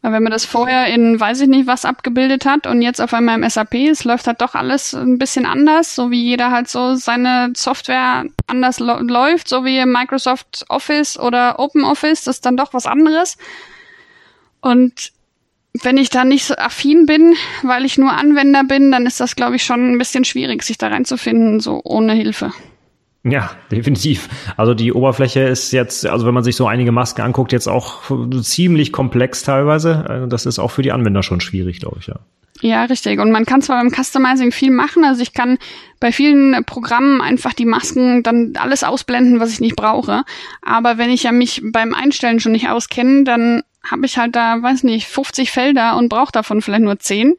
Weil wenn man das vorher in weiß ich nicht was abgebildet hat und jetzt auf einmal im SAP, es läuft halt doch alles ein bisschen anders, so wie jeder halt so seine Software anders läuft, so wie Microsoft Office oder Open Office, das ist dann doch was anderes. Und wenn ich da nicht so affin bin, weil ich nur Anwender bin, dann ist das, glaube ich, schon ein bisschen schwierig, sich da reinzufinden, so ohne Hilfe. Ja, definitiv. Also die Oberfläche ist jetzt, also wenn man sich so einige Masken anguckt, jetzt auch ziemlich komplex teilweise. Also das ist auch für die Anwender schon schwierig, glaube ich, ja. Ja, richtig. Und man kann zwar beim Customizing viel machen. Also ich kann bei vielen Programmen einfach die Masken dann alles ausblenden, was ich nicht brauche. Aber wenn ich ja mich beim Einstellen schon nicht auskenne, dann habe ich halt da, weiß nicht, 50 Felder und brauche davon vielleicht nur 10.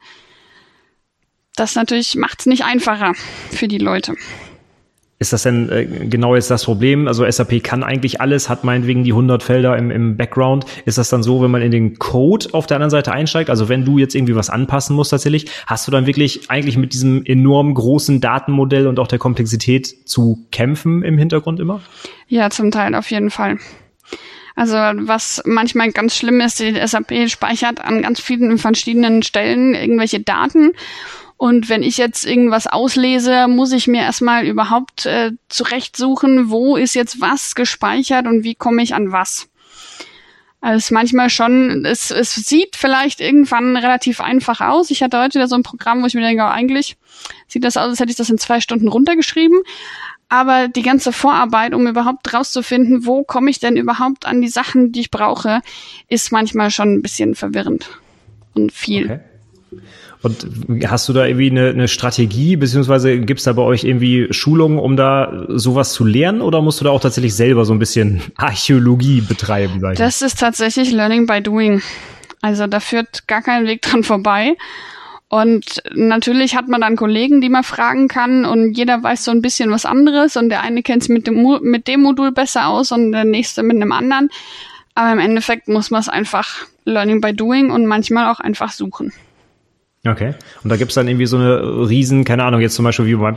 Das natürlich macht es nicht einfacher für die Leute. Ist das denn äh, genau jetzt das Problem? Also SAP kann eigentlich alles, hat meinetwegen die 100 Felder im, im Background. Ist das dann so, wenn man in den Code auf der anderen Seite einsteigt? Also wenn du jetzt irgendwie was anpassen musst tatsächlich, hast du dann wirklich eigentlich mit diesem enorm großen Datenmodell und auch der Komplexität zu kämpfen im Hintergrund immer? Ja, zum Teil auf jeden Fall. Also was manchmal ganz schlimm ist, die SAP speichert an ganz vielen verschiedenen Stellen irgendwelche Daten und wenn ich jetzt irgendwas auslese, muss ich mir erstmal überhaupt äh, zurechtsuchen, wo ist jetzt was gespeichert und wie komme ich an was. Also manchmal schon, es, es sieht vielleicht irgendwann relativ einfach aus. Ich hatte heute wieder so ein Programm, wo ich mir denke, oh, eigentlich sieht das aus, als hätte ich das in zwei Stunden runtergeschrieben. Aber die ganze Vorarbeit, um überhaupt rauszufinden, wo komme ich denn überhaupt an die Sachen, die ich brauche, ist manchmal schon ein bisschen verwirrend und viel. Okay. Und hast du da irgendwie eine, eine Strategie, beziehungsweise gibt es da bei euch irgendwie Schulungen, um da sowas zu lernen oder musst du da auch tatsächlich selber so ein bisschen Archäologie betreiben? Sag ich das ist tatsächlich Learning by Doing. Also da führt gar kein Weg dran vorbei. Und natürlich hat man dann Kollegen, die man fragen kann und jeder weiß so ein bisschen was anderes und der eine kennt es mit dem, mit dem Modul besser aus und der nächste mit einem anderen. Aber im Endeffekt muss man es einfach Learning by Doing und manchmal auch einfach suchen. Okay. Und da gibt's dann irgendwie so eine riesen, keine Ahnung, jetzt zum Beispiel wie bei,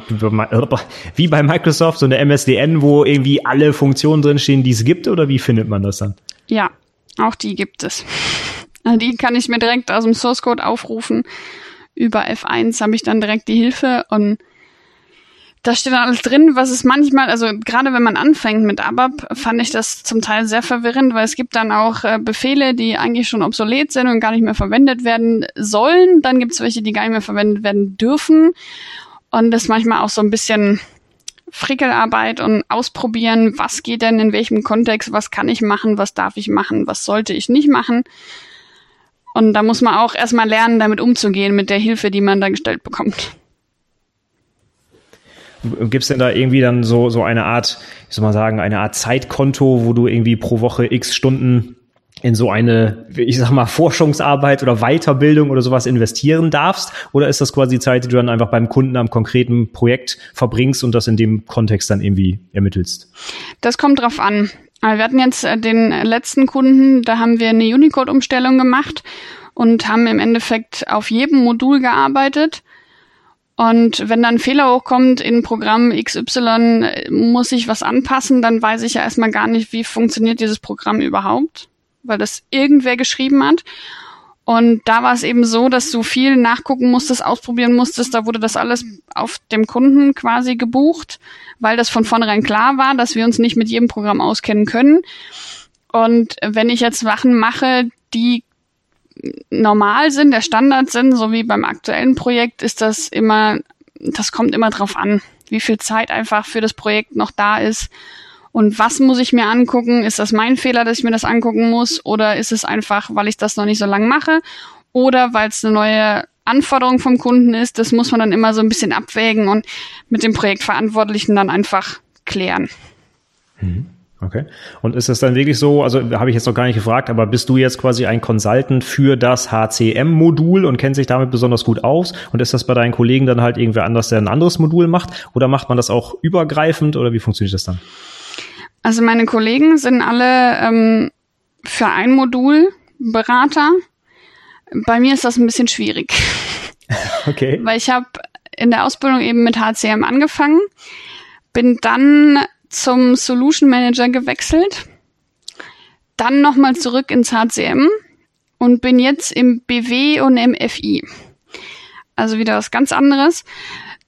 wie bei Microsoft, so eine MSDN, wo irgendwie alle Funktionen drinstehen, die es gibt, oder wie findet man das dann? Ja, auch die gibt es. Also die kann ich mir direkt aus dem Source Code aufrufen. über F1 habe ich dann direkt die Hilfe und da steht dann alles drin, was es manchmal, also gerade wenn man anfängt mit ABAP, fand ich das zum Teil sehr verwirrend, weil es gibt dann auch äh, Befehle, die eigentlich schon obsolet sind und gar nicht mehr verwendet werden sollen. Dann gibt es welche, die gar nicht mehr verwendet werden dürfen. Und das manchmal auch so ein bisschen Frickelarbeit und ausprobieren, was geht denn in welchem Kontext, was kann ich machen, was darf ich machen, was sollte ich nicht machen. Und da muss man auch erstmal lernen, damit umzugehen, mit der Hilfe, die man da gestellt bekommt. Gibt es denn da irgendwie dann so, so eine Art, ich soll mal sagen, eine Art Zeitkonto, wo du irgendwie pro Woche x Stunden in so eine, ich sag mal, Forschungsarbeit oder Weiterbildung oder sowas investieren darfst? Oder ist das quasi Zeit, die du dann einfach beim Kunden am konkreten Projekt verbringst und das in dem Kontext dann irgendwie ermittelst? Das kommt drauf an. Wir hatten jetzt äh, den letzten Kunden, da haben wir eine Unicode-Umstellung gemacht und haben im Endeffekt auf jedem Modul gearbeitet und wenn dann Fehler hochkommt in Programm XY, muss ich was anpassen, dann weiß ich ja erstmal gar nicht, wie funktioniert dieses Programm überhaupt, weil das irgendwer geschrieben hat. Und da war es eben so, dass du viel nachgucken musstest, ausprobieren musstest. Da wurde das alles auf dem Kunden quasi gebucht, weil das von vornherein klar war, dass wir uns nicht mit jedem Programm auskennen können. Und wenn ich jetzt Sachen mache, die normal sind, der Standard sind, so wie beim aktuellen Projekt, ist das immer, das kommt immer drauf an, wie viel Zeit einfach für das Projekt noch da ist. Und was muss ich mir angucken? Ist das mein Fehler, dass ich mir das angucken muss? Oder ist es einfach, weil ich das noch nicht so lange mache? Oder weil es eine neue Anforderung vom Kunden ist? Das muss man dann immer so ein bisschen abwägen und mit dem Projektverantwortlichen dann einfach klären. Mhm. Okay. Und ist es dann wirklich so, also habe ich jetzt noch gar nicht gefragt, aber bist du jetzt quasi ein Consultant für das HCM-Modul und kennst dich damit besonders gut aus? Und ist das bei deinen Kollegen dann halt irgendwer anders, der ein anderes Modul macht? Oder macht man das auch übergreifend oder wie funktioniert das dann? Also meine Kollegen sind alle ähm, für ein Modul Berater. Bei mir ist das ein bisschen schwierig. Okay. Weil ich habe in der Ausbildung eben mit HCM angefangen, bin dann zum Solution Manager gewechselt, dann nochmal zurück ins HCM und bin jetzt im BW und im FI. Also wieder was ganz anderes.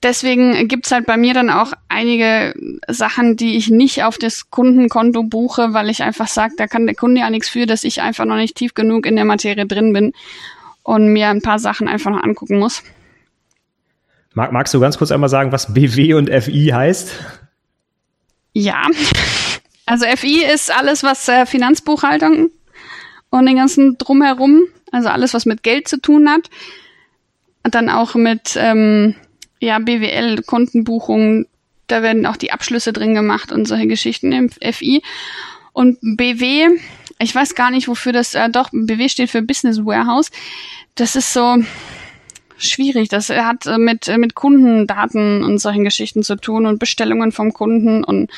Deswegen gibt's halt bei mir dann auch einige Sachen, die ich nicht auf das Kundenkonto buche, weil ich einfach sage, da kann der Kunde ja nichts für, dass ich einfach noch nicht tief genug in der Materie drin bin und mir ein paar Sachen einfach noch angucken muss. Mag, magst du ganz kurz einmal sagen, was BW und FI heißt? Ja, also FI ist alles, was äh, Finanzbuchhaltung und den ganzen drumherum, also alles, was mit Geld zu tun hat. Dann auch mit ähm, ja, BWL, Kontenbuchungen, da werden auch die Abschlüsse drin gemacht und solche Geschichten im FI. Und BW, ich weiß gar nicht, wofür das, äh, doch, BW steht für Business Warehouse. Das ist so schwierig. Das hat äh, mit, äh, mit Kundendaten und solchen Geschichten zu tun und Bestellungen vom Kunden und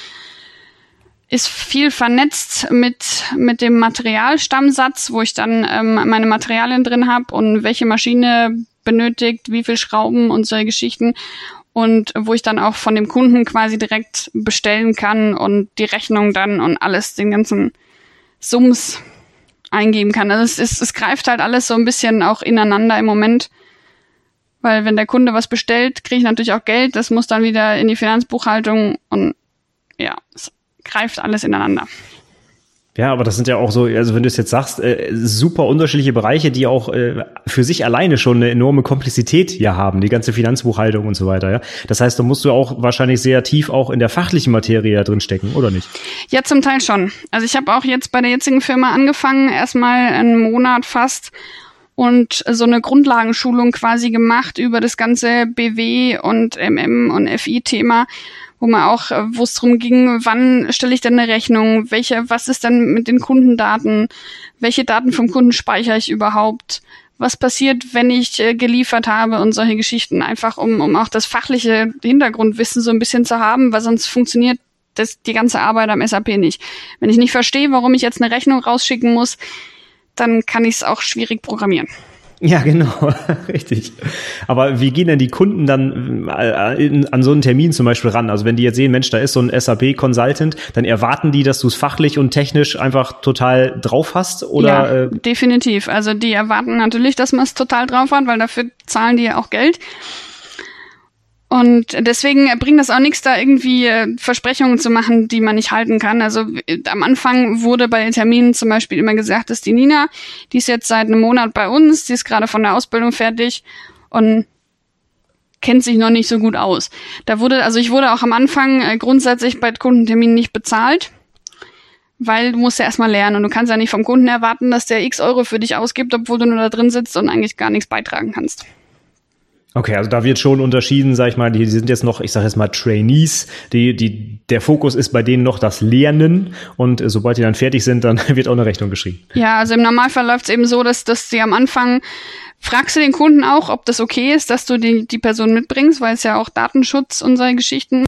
ist viel vernetzt mit, mit dem Materialstammsatz, wo ich dann ähm, meine Materialien drin habe und welche Maschine benötigt, wie viel Schrauben und solche Geschichten. Und wo ich dann auch von dem Kunden quasi direkt bestellen kann und die Rechnung dann und alles, den ganzen Sums eingeben kann. Also es, es, es greift halt alles so ein bisschen auch ineinander im Moment. Weil wenn der Kunde was bestellt, kriege ich natürlich auch Geld. Das muss dann wieder in die Finanzbuchhaltung und ja, es greift alles ineinander. Ja, aber das sind ja auch so, also wenn du es jetzt sagst, äh, super unterschiedliche Bereiche, die auch äh, für sich alleine schon eine enorme Komplexität ja haben, die ganze Finanzbuchhaltung und so weiter. Ja, das heißt, da musst du auch wahrscheinlich sehr tief auch in der fachlichen Materie drin stecken, oder nicht? Ja, zum Teil schon. Also ich habe auch jetzt bei der jetzigen Firma angefangen, erstmal einen Monat fast und so eine Grundlagenschulung quasi gemacht über das ganze BW und MM und FI-Thema, wo man auch, äh, wo es darum ging, wann stelle ich denn eine Rechnung, welche, was ist denn mit den Kundendaten, welche Daten vom Kunden speichere ich überhaupt, was passiert, wenn ich äh, geliefert habe und solche Geschichten, einfach um, um auch das fachliche Hintergrundwissen so ein bisschen zu haben, weil sonst funktioniert das, die ganze Arbeit am SAP nicht. Wenn ich nicht verstehe, warum ich jetzt eine Rechnung rausschicken muss, dann kann ich es auch schwierig programmieren. Ja, genau, richtig. Aber wie gehen denn die Kunden dann äh, an so einen Termin zum Beispiel ran? Also wenn die jetzt sehen, Mensch, da ist so ein SAP-Consultant, dann erwarten die, dass du es fachlich und technisch einfach total drauf hast? Oder, ja, äh definitiv. Also die erwarten natürlich, dass man es total drauf hat, weil dafür zahlen die ja auch Geld. Und deswegen bringt das auch nichts, da irgendwie äh, Versprechungen zu machen, die man nicht halten kann. Also äh, am Anfang wurde bei Terminen zum Beispiel immer gesagt, dass die Nina, die ist jetzt seit einem Monat bei uns, die ist gerade von der Ausbildung fertig und kennt sich noch nicht so gut aus. Da wurde, also ich wurde auch am Anfang äh, grundsätzlich bei Kundenterminen nicht bezahlt, weil du musst ja erstmal lernen und du kannst ja nicht vom Kunden erwarten, dass der x Euro für dich ausgibt, obwohl du nur da drin sitzt und eigentlich gar nichts beitragen kannst. Okay, also da wird schon unterschieden, sag ich mal, die sind jetzt noch, ich sage jetzt mal Trainees, die, die, der Fokus ist bei denen noch das Lernen und äh, sobald die dann fertig sind, dann wird auch eine Rechnung geschrieben. Ja, also im Normalfall läuft es eben so, dass, dass sie am Anfang fragst du den Kunden auch, ob das okay ist, dass du die, die Person mitbringst, weil es ja auch Datenschutz und solche Geschichten.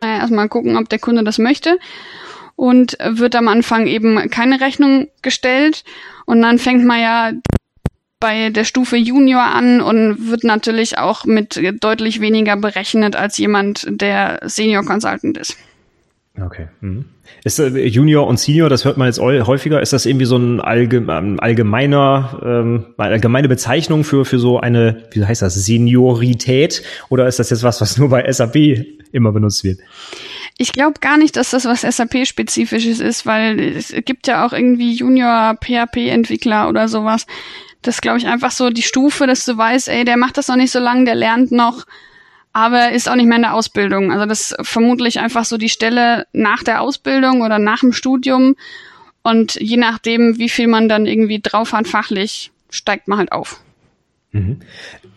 Naja, erstmal gucken, ob der Kunde das möchte. Und wird am Anfang eben keine Rechnung gestellt. Und dann fängt man ja bei der Stufe Junior an und wird natürlich auch mit deutlich weniger berechnet als jemand, der Senior Consultant ist. Okay. Mhm. Ist äh, Junior und Senior, das hört man jetzt häufiger, ist das irgendwie so ein ähm, allgemeiner, ähm, allgemeine Bezeichnung für, für so eine, wie heißt das, Seniorität? Oder ist das jetzt was, was nur bei SAP immer benutzt wird? Ich glaube gar nicht, dass das was SAP-spezifisches ist, weil es gibt ja auch irgendwie Junior PHP-Entwickler oder sowas. Das ist, glaube ich, einfach so die Stufe, dass du weißt, ey, der macht das noch nicht so lange, der lernt noch, aber ist auch nicht mehr in der Ausbildung. Also das ist vermutlich einfach so die Stelle nach der Ausbildung oder nach dem Studium. Und je nachdem, wie viel man dann irgendwie drauf hat fachlich, steigt man halt auf. Mhm.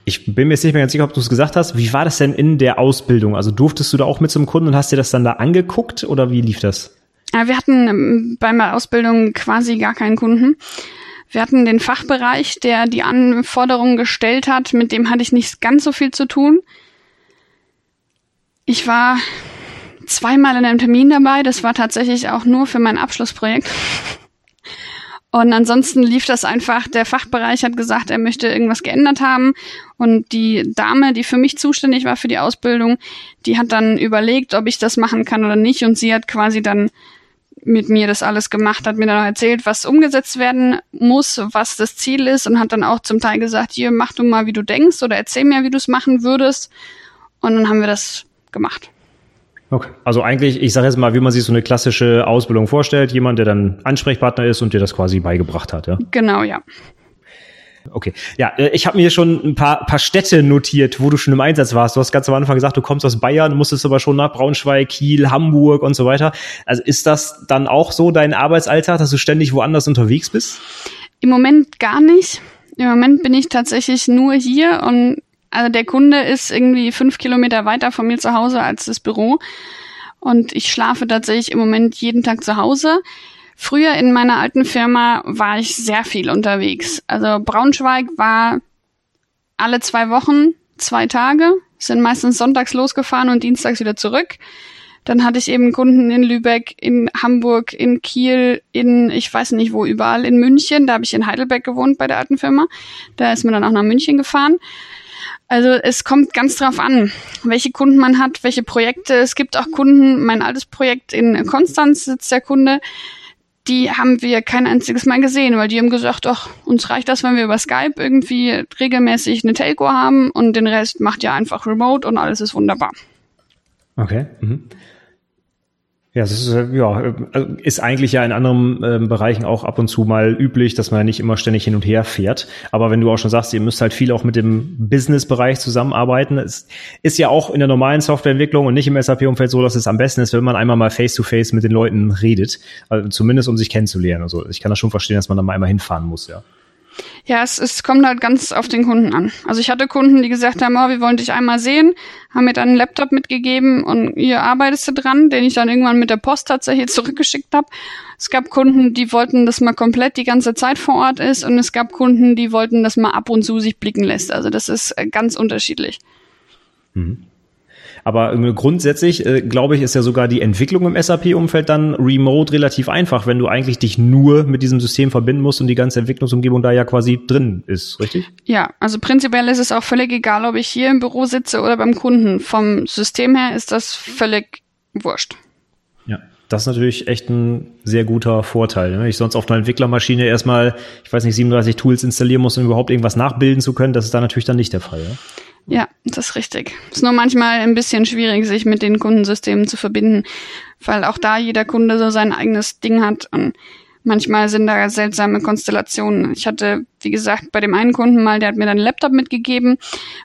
Ich bin mir jetzt nicht mehr ganz sicher, ob du es gesagt hast. Wie war das denn in der Ausbildung? Also durftest du da auch mit zum Kunden und hast dir das dann da angeguckt oder wie lief das? Ja, wir hatten ähm, bei meiner Ausbildung quasi gar keinen Kunden. Wir hatten den Fachbereich, der die Anforderungen gestellt hat, mit dem hatte ich nicht ganz so viel zu tun. Ich war zweimal in einem Termin dabei, das war tatsächlich auch nur für mein Abschlussprojekt. Und ansonsten lief das einfach, der Fachbereich hat gesagt, er möchte irgendwas geändert haben. Und die Dame, die für mich zuständig war für die Ausbildung, die hat dann überlegt, ob ich das machen kann oder nicht. Und sie hat quasi dann mit mir das alles gemacht, hat mir dann auch erzählt, was umgesetzt werden muss, was das Ziel ist und hat dann auch zum Teil gesagt, hier, mach du mal, wie du denkst oder erzähl mir, wie du es machen würdest. Und dann haben wir das gemacht. Okay. Also eigentlich, ich sage jetzt mal, wie man sich so eine klassische Ausbildung vorstellt, jemand, der dann Ansprechpartner ist und dir das quasi beigebracht hat, ja? Genau, ja. Okay. Ja, äh, ich habe mir schon ein paar, paar Städte notiert, wo du schon im Einsatz warst. Du hast ganz am Anfang gesagt, du kommst aus Bayern, musstest aber schon nach Braunschweig, Kiel, Hamburg und so weiter. Also ist das dann auch so dein Arbeitsalltag, dass du ständig woanders unterwegs bist? Im Moment gar nicht. Im Moment bin ich tatsächlich nur hier und also der Kunde ist irgendwie fünf Kilometer weiter von mir zu Hause als das Büro. Und ich schlafe tatsächlich im Moment jeden Tag zu Hause. Früher in meiner alten Firma war ich sehr viel unterwegs. Also Braunschweig war alle zwei Wochen zwei Tage, sind meistens sonntags losgefahren und dienstags wieder zurück. Dann hatte ich eben Kunden in Lübeck, in Hamburg, in Kiel, in, ich weiß nicht wo, überall, in München. Da habe ich in Heidelberg gewohnt bei der alten Firma. Da ist man dann auch nach München gefahren. Also es kommt ganz drauf an, welche Kunden man hat, welche Projekte. Es gibt auch Kunden, mein altes Projekt in Konstanz sitzt der Kunde, die haben wir kein einziges Mal gesehen, weil die haben gesagt, ach, uns reicht das, wenn wir über Skype irgendwie regelmäßig eine Telco haben und den Rest macht ihr einfach remote und alles ist wunderbar. Okay. Mhm. Ja, das ist, äh, ja, äh, ist eigentlich ja in anderen äh, Bereichen auch ab und zu mal üblich, dass man nicht immer ständig hin und her fährt. Aber wenn du auch schon sagst, ihr müsst halt viel auch mit dem Business-Bereich zusammenarbeiten, es ist ja auch in der normalen Softwareentwicklung und nicht im SAP-Umfeld so, dass es am besten ist, wenn man einmal mal face-to-face -face mit den Leuten redet. Also zumindest um sich kennenzulernen. Also ich kann das schon verstehen, dass man da mal einmal hinfahren muss, ja. Ja, es, es kommt halt ganz auf den Kunden an. Also ich hatte Kunden, die gesagt haben, oh, wir wollen dich einmal sehen, haben mir dann einen Laptop mitgegeben und hier arbeitest du dran, den ich dann irgendwann mit der Post tatsächlich zurückgeschickt habe. Es gab Kunden, die wollten, dass man komplett die ganze Zeit vor Ort ist und es gab Kunden, die wollten, dass man ab und zu sich blicken lässt. Also das ist äh, ganz unterschiedlich. Mhm. Aber äh, grundsätzlich, äh, glaube ich, ist ja sogar die Entwicklung im SAP-Umfeld dann remote relativ einfach, wenn du eigentlich dich nur mit diesem System verbinden musst und die ganze Entwicklungsumgebung da ja quasi drin ist, richtig? Ja, also prinzipiell ist es auch völlig egal, ob ich hier im Büro sitze oder beim Kunden. Vom System her ist das völlig wurscht. Das ist natürlich echt ein sehr guter Vorteil. Ne? Ich sonst auf einer Entwicklermaschine erstmal, ich weiß nicht, 37 Tools installieren muss, um überhaupt irgendwas nachbilden zu können. Das ist da natürlich dann nicht der Fall. Ja, ja das ist richtig. Ist nur manchmal ein bisschen schwierig, sich mit den Kundensystemen zu verbinden, weil auch da jeder Kunde so sein eigenes Ding hat und manchmal sind da seltsame Konstellationen. Ich hatte, wie gesagt, bei dem einen Kunden mal, der hat mir dann einen Laptop mitgegeben,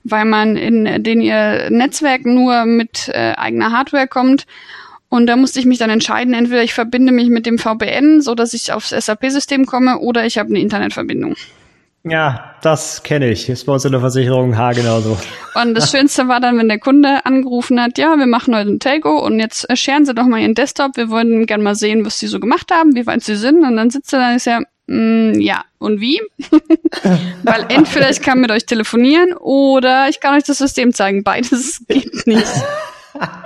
weil man in den ihr Netzwerk nur mit äh, eigener Hardware kommt und da musste ich mich dann entscheiden, entweder ich verbinde mich mit dem VPN, so dass ich aufs SAP-System komme, oder ich habe eine Internetverbindung. Ja, das kenne ich. Ist bei uns in der Versicherung H genauso. Und das Schönste war dann, wenn der Kunde angerufen hat, ja, wir machen heute ein Telco und jetzt scheren Sie doch mal Ihren Desktop. Wir wollen gerne mal sehen, was Sie so gemacht haben, wie weit Sie sind. Und dann sitzt er da und ist ja, mm, ja, und wie? Weil entweder ich kann mit euch telefonieren oder ich kann euch das System zeigen. Beides geht nicht.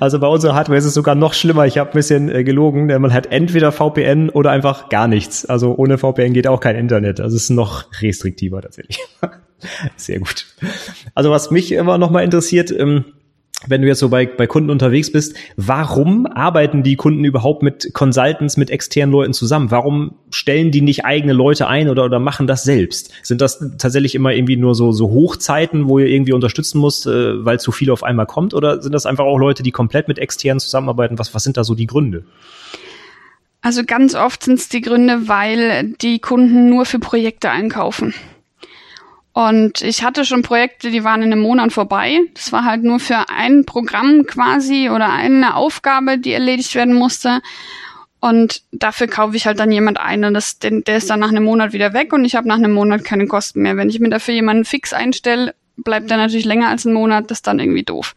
Also bei unserer Hardware ist es sogar noch schlimmer. Ich habe ein bisschen äh, gelogen. Man hat entweder VPN oder einfach gar nichts. Also ohne VPN geht auch kein Internet. Also es ist noch restriktiver tatsächlich. Sehr gut. Also was mich immer noch mal interessiert, ähm, wenn du jetzt so bei, bei Kunden unterwegs bist, warum arbeiten die Kunden überhaupt mit Consultants, mit externen Leuten zusammen? Warum stellen die nicht eigene Leute ein oder, oder machen das selbst? Sind das tatsächlich immer irgendwie nur so, so Hochzeiten, wo ihr irgendwie unterstützen musst, äh, weil zu viel auf einmal kommt? Oder sind das einfach auch Leute, die komplett mit externen zusammenarbeiten? Was, was sind da so die Gründe? Also ganz oft sind es die Gründe, weil die Kunden nur für Projekte einkaufen. Und ich hatte schon Projekte, die waren in einem Monat vorbei. Das war halt nur für ein Programm quasi oder eine Aufgabe, die erledigt werden musste. Und dafür kaufe ich halt dann jemand ein und das, den, der ist dann nach einem Monat wieder weg und ich habe nach einem Monat keine Kosten mehr. Wenn ich mir dafür jemanden fix einstelle, bleibt der natürlich länger als einen Monat, das ist dann irgendwie doof.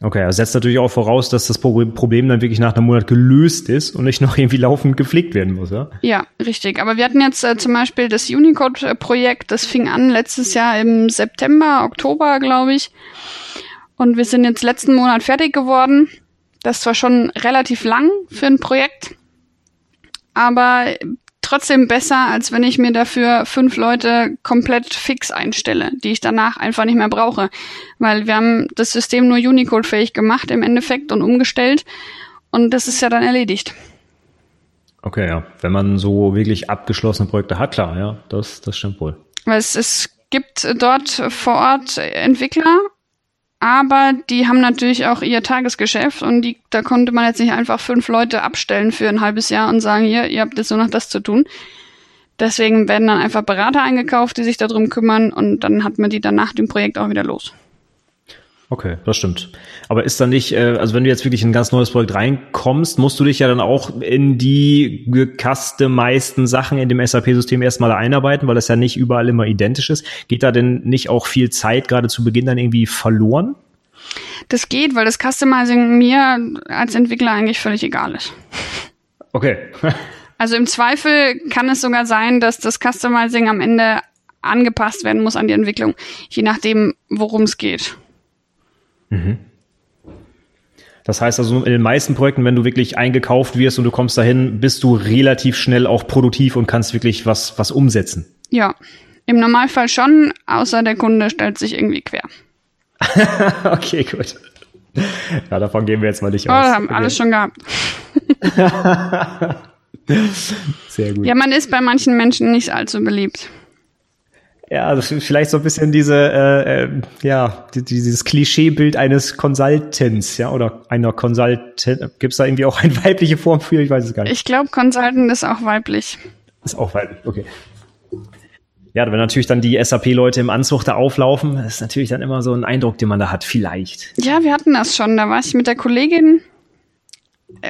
Okay, er setzt natürlich auch voraus, dass das Problem dann wirklich nach einem Monat gelöst ist und nicht noch irgendwie laufend gepflegt werden muss, ja? Ja, richtig. Aber wir hatten jetzt äh, zum Beispiel das Unicode-Projekt, das fing an letztes Jahr im September, Oktober, glaube ich. Und wir sind jetzt letzten Monat fertig geworden. Das war schon relativ lang für ein Projekt. Aber trotzdem besser, als wenn ich mir dafür fünf Leute komplett fix einstelle, die ich danach einfach nicht mehr brauche. Weil wir haben das System nur Unicode-fähig gemacht im Endeffekt und umgestellt. Und das ist ja dann erledigt. Okay, ja. Wenn man so wirklich abgeschlossene Projekte hat, klar, ja, das, das stimmt wohl. Weil es, es gibt dort vor Ort Entwickler aber die haben natürlich auch ihr Tagesgeschäft und die, da konnte man jetzt nicht einfach fünf Leute abstellen für ein halbes Jahr und sagen, hier, ihr habt jetzt nur noch das zu tun. Deswegen werden dann einfach Berater eingekauft, die sich darum kümmern und dann hat man die dann nach dem Projekt auch wieder los. Okay, das stimmt. Aber ist dann nicht, äh, also wenn du jetzt wirklich in ein ganz neues Projekt reinkommst, musst du dich ja dann auch in die gecustomizeden Sachen in dem SAP-System erstmal einarbeiten, weil das ja nicht überall immer identisch ist. Geht da denn nicht auch viel Zeit gerade zu Beginn dann irgendwie verloren? Das geht, weil das Customizing mir als Entwickler eigentlich völlig egal ist. Okay. also im Zweifel kann es sogar sein, dass das Customizing am Ende angepasst werden muss an die Entwicklung, je nachdem, worum es geht. Mhm. Das heißt also, in den meisten Projekten, wenn du wirklich eingekauft wirst und du kommst dahin, bist du relativ schnell auch produktiv und kannst wirklich was, was umsetzen. Ja, im Normalfall schon, außer der Kunde stellt sich irgendwie quer. okay, gut. Ja, davon gehen wir jetzt mal nicht oh, aus. Oh, haben okay. alles schon gehabt. Sehr gut. Ja, man ist bei manchen Menschen nicht allzu beliebt. Ja, also vielleicht so ein bisschen diese, äh, äh, ja, dieses Klischeebild eines Consultants, ja, oder einer Consultant. Gibt es da irgendwie auch eine weibliche Form für? Ich weiß es gar nicht. Ich glaube, Consultant ist auch weiblich. Ist auch weiblich, okay. Ja, wenn natürlich dann die SAP-Leute im Anzug da auflaufen, ist natürlich dann immer so ein Eindruck, den man da hat, vielleicht. Ja, wir hatten das schon. Da war ich mit der Kollegin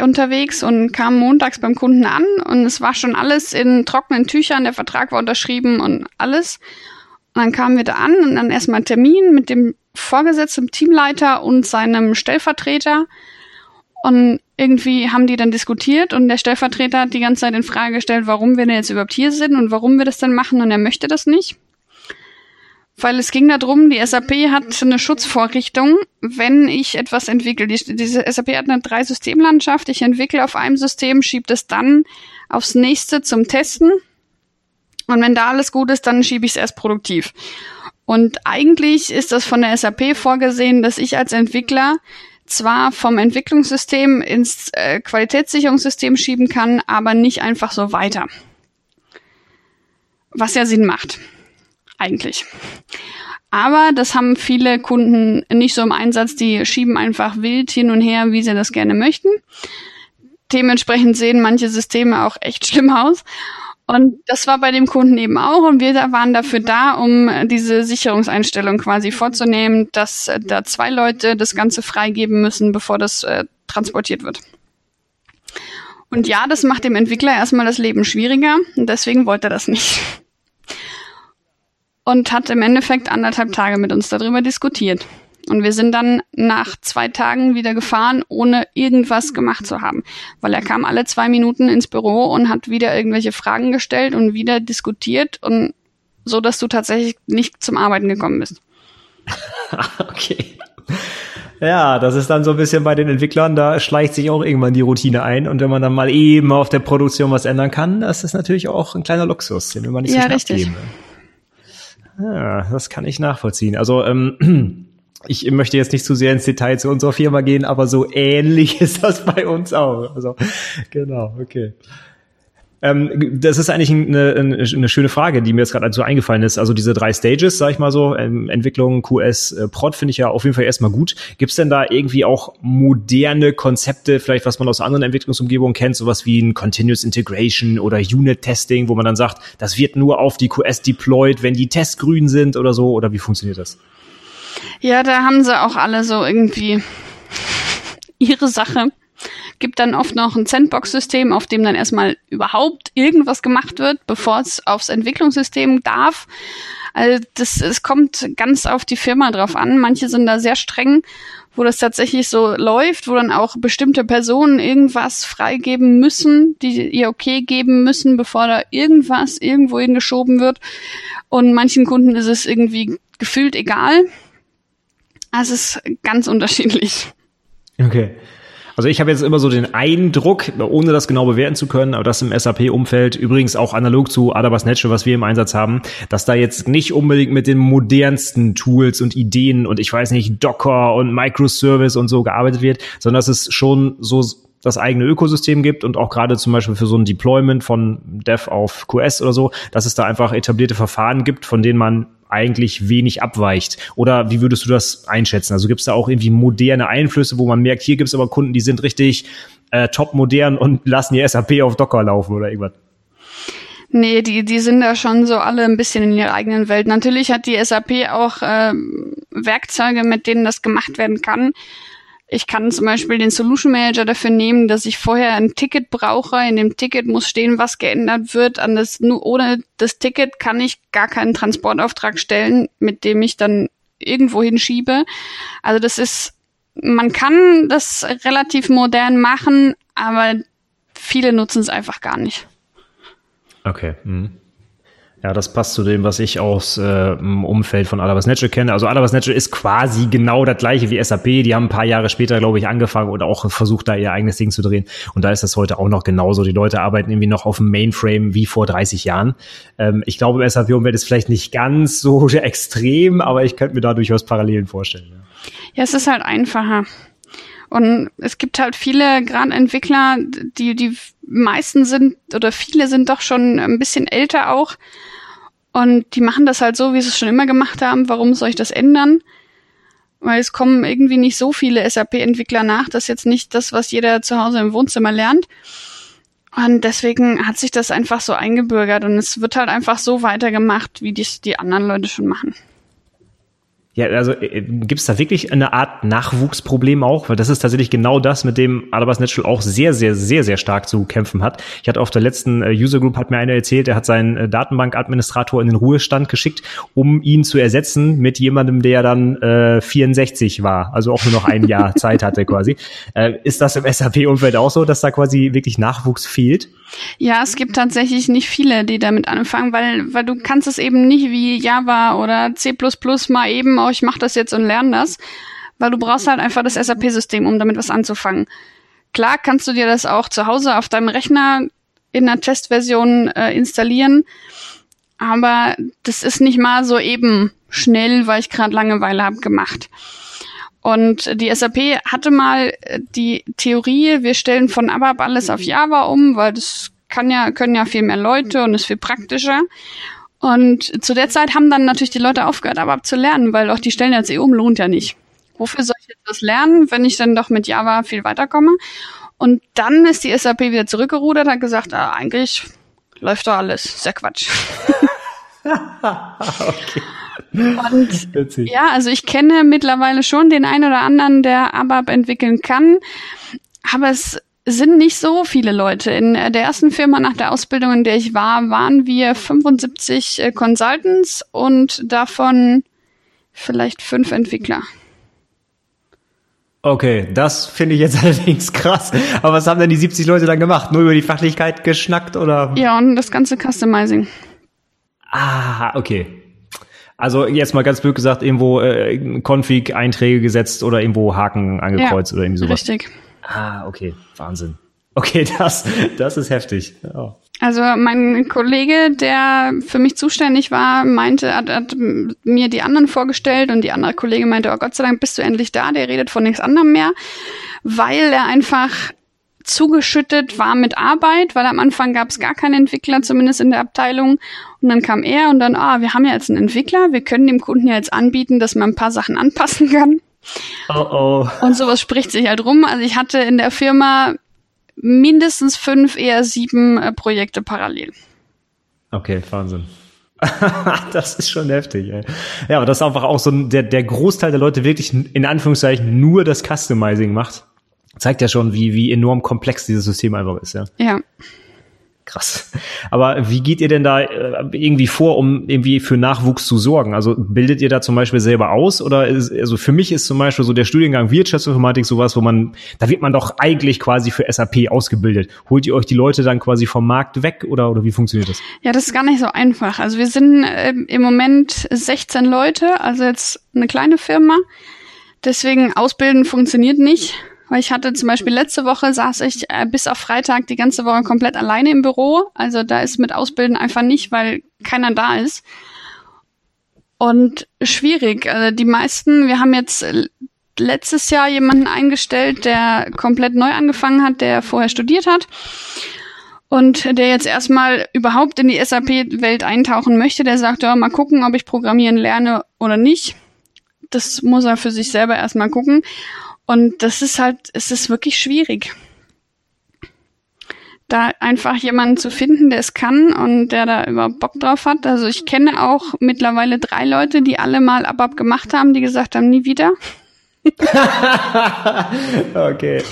unterwegs und kam montags beim Kunden an und es war schon alles in trockenen Tüchern, der Vertrag war unterschrieben und alles. Und dann kamen wir da an und dann erstmal Termin mit dem Vorgesetzten, Teamleiter und seinem Stellvertreter. Und irgendwie haben die dann diskutiert und der Stellvertreter hat die ganze Zeit in Frage gestellt, warum wir denn jetzt überhaupt hier sind und warum wir das denn machen und er möchte das nicht. Weil es ging darum, die SAP hat eine Schutzvorrichtung, wenn ich etwas entwickle. Die, diese SAP hat eine Drei-System-Landschaft. Ich entwickle auf einem System, schiebe es dann aufs nächste zum Testen. Und wenn da alles gut ist, dann schiebe ich es erst produktiv. Und eigentlich ist das von der SAP vorgesehen, dass ich als Entwickler zwar vom Entwicklungssystem ins äh, Qualitätssicherungssystem schieben kann, aber nicht einfach so weiter. Was ja Sinn macht eigentlich. Aber das haben viele Kunden nicht so im Einsatz, die schieben einfach wild hin und her, wie sie das gerne möchten. Dementsprechend sehen manche Systeme auch echt schlimm aus. Und das war bei dem Kunden eben auch. Und wir waren dafür da, um diese Sicherungseinstellung quasi vorzunehmen, dass da zwei Leute das Ganze freigeben müssen, bevor das äh, transportiert wird. Und ja, das macht dem Entwickler erstmal das Leben schwieriger. Und deswegen wollte er das nicht und hat im Endeffekt anderthalb Tage mit uns darüber diskutiert. Und wir sind dann nach zwei Tagen wieder gefahren, ohne irgendwas gemacht zu haben. Weil er kam alle zwei Minuten ins Büro und hat wieder irgendwelche Fragen gestellt und wieder diskutiert und so, dass du tatsächlich nicht zum Arbeiten gekommen bist. okay. Ja, das ist dann so ein bisschen bei den Entwicklern, da schleicht sich auch irgendwann die Routine ein. Und wenn man dann mal eben auf der Produktion was ändern kann, das ist natürlich auch ein kleiner Luxus, den will man nicht ja, so schnell richtig. abgeben. Ja, das kann ich nachvollziehen. Also ähm, ich möchte jetzt nicht zu sehr ins Detail zu unserer Firma gehen, aber so ähnlich ist das bei uns auch. Also genau, okay. Ähm, das ist eigentlich eine, eine, schöne Frage, die mir jetzt gerade so eingefallen ist. Also diese drei Stages, sag ich mal so, ähm, Entwicklung, QS, äh, Prod finde ich ja auf jeden Fall erstmal gut. Gibt es denn da irgendwie auch moderne Konzepte, vielleicht was man aus anderen Entwicklungsumgebungen kennt, sowas wie ein Continuous Integration oder Unit Testing, wo man dann sagt, das wird nur auf die QS deployed, wenn die Tests grün sind oder so? Oder wie funktioniert das? Ja, da haben sie auch alle so irgendwie ihre Sache gibt dann oft noch ein Sandbox-System, auf dem dann erstmal überhaupt irgendwas gemacht wird, bevor es aufs Entwicklungssystem darf. Also das, es kommt ganz auf die Firma drauf an. Manche sind da sehr streng, wo das tatsächlich so läuft, wo dann auch bestimmte Personen irgendwas freigeben müssen, die ihr okay geben müssen, bevor da irgendwas irgendwo hingeschoben wird. Und manchen Kunden ist es irgendwie gefühlt egal. Also es ist ganz unterschiedlich. Okay. Also ich habe jetzt immer so den Eindruck, ohne das genau bewerten zu können, aber das im SAP-Umfeld, übrigens auch analog zu Adabas Natural, was wir im Einsatz haben, dass da jetzt nicht unbedingt mit den modernsten Tools und Ideen und ich weiß nicht, Docker und Microservice und so gearbeitet wird, sondern dass es schon so das eigene Ökosystem gibt und auch gerade zum Beispiel für so ein Deployment von Dev auf QS oder so, dass es da einfach etablierte Verfahren gibt, von denen man eigentlich wenig abweicht? Oder wie würdest du das einschätzen? Also gibt es da auch irgendwie moderne Einflüsse, wo man merkt, hier gibt es aber Kunden, die sind richtig äh, top modern und lassen ihr SAP auf Docker laufen oder irgendwas? Nee, die, die sind da schon so alle ein bisschen in ihrer eigenen Welt. Natürlich hat die SAP auch äh, Werkzeuge, mit denen das gemacht werden kann. Ich kann zum Beispiel den Solution Manager dafür nehmen, dass ich vorher ein Ticket brauche. In dem Ticket muss stehen, was geändert wird. An das, nur ohne das Ticket kann ich gar keinen Transportauftrag stellen, mit dem ich dann irgendwo hinschiebe. Also das ist, man kann das relativ modern machen, aber viele nutzen es einfach gar nicht. Okay. Mhm. Ja, das passt zu dem, was ich aus äh, im Umfeld von Alabas Natural kenne. Also Alabas Natural ist quasi genau das gleiche wie SAP. Die haben ein paar Jahre später, glaube ich, angefangen und auch versucht, da ihr eigenes Ding zu drehen. Und da ist das heute auch noch genauso. Die Leute arbeiten irgendwie noch auf dem Mainframe wie vor 30 Jahren. Ähm, ich glaube, im SAP-Umfeld ist vielleicht nicht ganz so extrem, aber ich könnte mir da durchaus Parallelen vorstellen. Ja, ja es ist halt einfacher. Und es gibt halt viele gerade Entwickler, die, die meisten sind oder viele sind doch schon ein bisschen älter auch. Und die machen das halt so, wie sie es schon immer gemacht haben. Warum soll ich das ändern? Weil es kommen irgendwie nicht so viele SAP-Entwickler nach. Das ist jetzt nicht das, was jeder zu Hause im Wohnzimmer lernt. Und deswegen hat sich das einfach so eingebürgert und es wird halt einfach so weitergemacht, wie dies die anderen Leute schon machen. Ja, also äh, gibt es da wirklich eine Art Nachwuchsproblem auch? Weil das ist tatsächlich genau das, mit dem Adabas Natural auch sehr, sehr, sehr, sehr stark zu kämpfen hat. Ich hatte auf der letzten äh, User Group hat mir einer erzählt, der hat seinen äh, Datenbankadministrator in den Ruhestand geschickt, um ihn zu ersetzen mit jemandem, der dann äh, 64 war, also auch nur noch ein Jahr Zeit hatte quasi. Äh, ist das im SAP-Umfeld auch so, dass da quasi wirklich Nachwuchs fehlt? Ja, es gibt tatsächlich nicht viele, die damit anfangen, weil, weil du kannst es eben nicht wie Java oder C++ mal eben, oh, ich mache das jetzt und lerne das, weil du brauchst halt einfach das SAP-System, um damit was anzufangen. Klar kannst du dir das auch zu Hause auf deinem Rechner in einer Testversion äh, installieren, aber das ist nicht mal so eben schnell, weil ich gerade Langeweile habe gemacht. Und die SAP hatte mal äh, die Theorie, wir stellen von ABAP alles auf Java um, weil das kann ja, können ja viel mehr Leute und ist viel praktischer. Und zu der Zeit haben dann natürlich die Leute aufgehört, ABAP zu lernen, weil auch die Stellen als EU lohnt ja nicht. Wofür soll ich jetzt das lernen, wenn ich dann doch mit Java viel weiterkomme? Und dann ist die SAP wieder zurückgerudert, hat gesagt, ah, eigentlich läuft doch alles. Sehr Quatsch. okay. Und ja, also ich kenne mittlerweile schon den einen oder anderen, der ABAP entwickeln kann, aber es sind nicht so viele Leute. In der ersten Firma nach der Ausbildung, in der ich war, waren wir 75 äh, Consultants und davon vielleicht fünf Entwickler. Okay, das finde ich jetzt allerdings krass. Aber was haben denn die 70 Leute dann gemacht? Nur über die Fachlichkeit geschnackt oder? Ja, und das ganze Customizing. Ah, okay. Also jetzt mal ganz blöd gesagt, irgendwo äh, Config-Einträge gesetzt oder irgendwo Haken angekreuzt ja, oder irgendwie sowas. Richtig. Ah, okay, Wahnsinn. Okay, das, das ist heftig. Ja. Also mein Kollege, der für mich zuständig war, meinte, hat, hat mir die anderen vorgestellt und die andere Kollege meinte, oh Gott sei Dank bist du endlich da, der redet von nichts anderem mehr, weil er einfach zugeschüttet war mit Arbeit, weil am Anfang gab es gar keinen Entwickler, zumindest in der Abteilung. Und dann kam er und dann, ah, wir haben ja jetzt einen Entwickler, wir können dem Kunden ja jetzt anbieten, dass man ein paar Sachen anpassen kann. Oh oh. Und sowas spricht sich halt rum. Also ich hatte in der Firma mindestens fünf, eher sieben äh, Projekte parallel. Okay, Wahnsinn. das ist schon heftig. Ey. Ja, aber das ist einfach auch so der, der Großteil der Leute wirklich in Anführungszeichen nur das Customizing macht zeigt ja schon, wie, wie enorm komplex dieses System einfach ist, ja. Ja. Krass. Aber wie geht ihr denn da äh, irgendwie vor, um irgendwie für Nachwuchs zu sorgen? Also bildet ihr da zum Beispiel selber aus? Oder ist, also für mich ist zum Beispiel so der Studiengang Wirtschaftsinformatik sowas, wo man, da wird man doch eigentlich quasi für SAP ausgebildet. Holt ihr euch die Leute dann quasi vom Markt weg oder, oder wie funktioniert das? Ja, das ist gar nicht so einfach. Also wir sind äh, im Moment 16 Leute, also jetzt eine kleine Firma. Deswegen ausbilden funktioniert nicht. Weil ich hatte zum Beispiel letzte Woche saß ich äh, bis auf Freitag die ganze Woche komplett alleine im Büro. Also da ist mit Ausbilden einfach nicht, weil keiner da ist. Und schwierig. Also die meisten, wir haben jetzt letztes Jahr jemanden eingestellt, der komplett neu angefangen hat, der vorher studiert hat und der jetzt erstmal überhaupt in die SAP-Welt eintauchen möchte, der sagt, ja, mal gucken, ob ich programmieren lerne oder nicht. Das muss er für sich selber erstmal gucken. Und das ist halt, es ist wirklich schwierig. Da einfach jemanden zu finden, der es kann und der da überhaupt Bock drauf hat. Also ich kenne auch mittlerweile drei Leute, die alle mal ABAP gemacht haben, die gesagt haben, nie wieder. okay.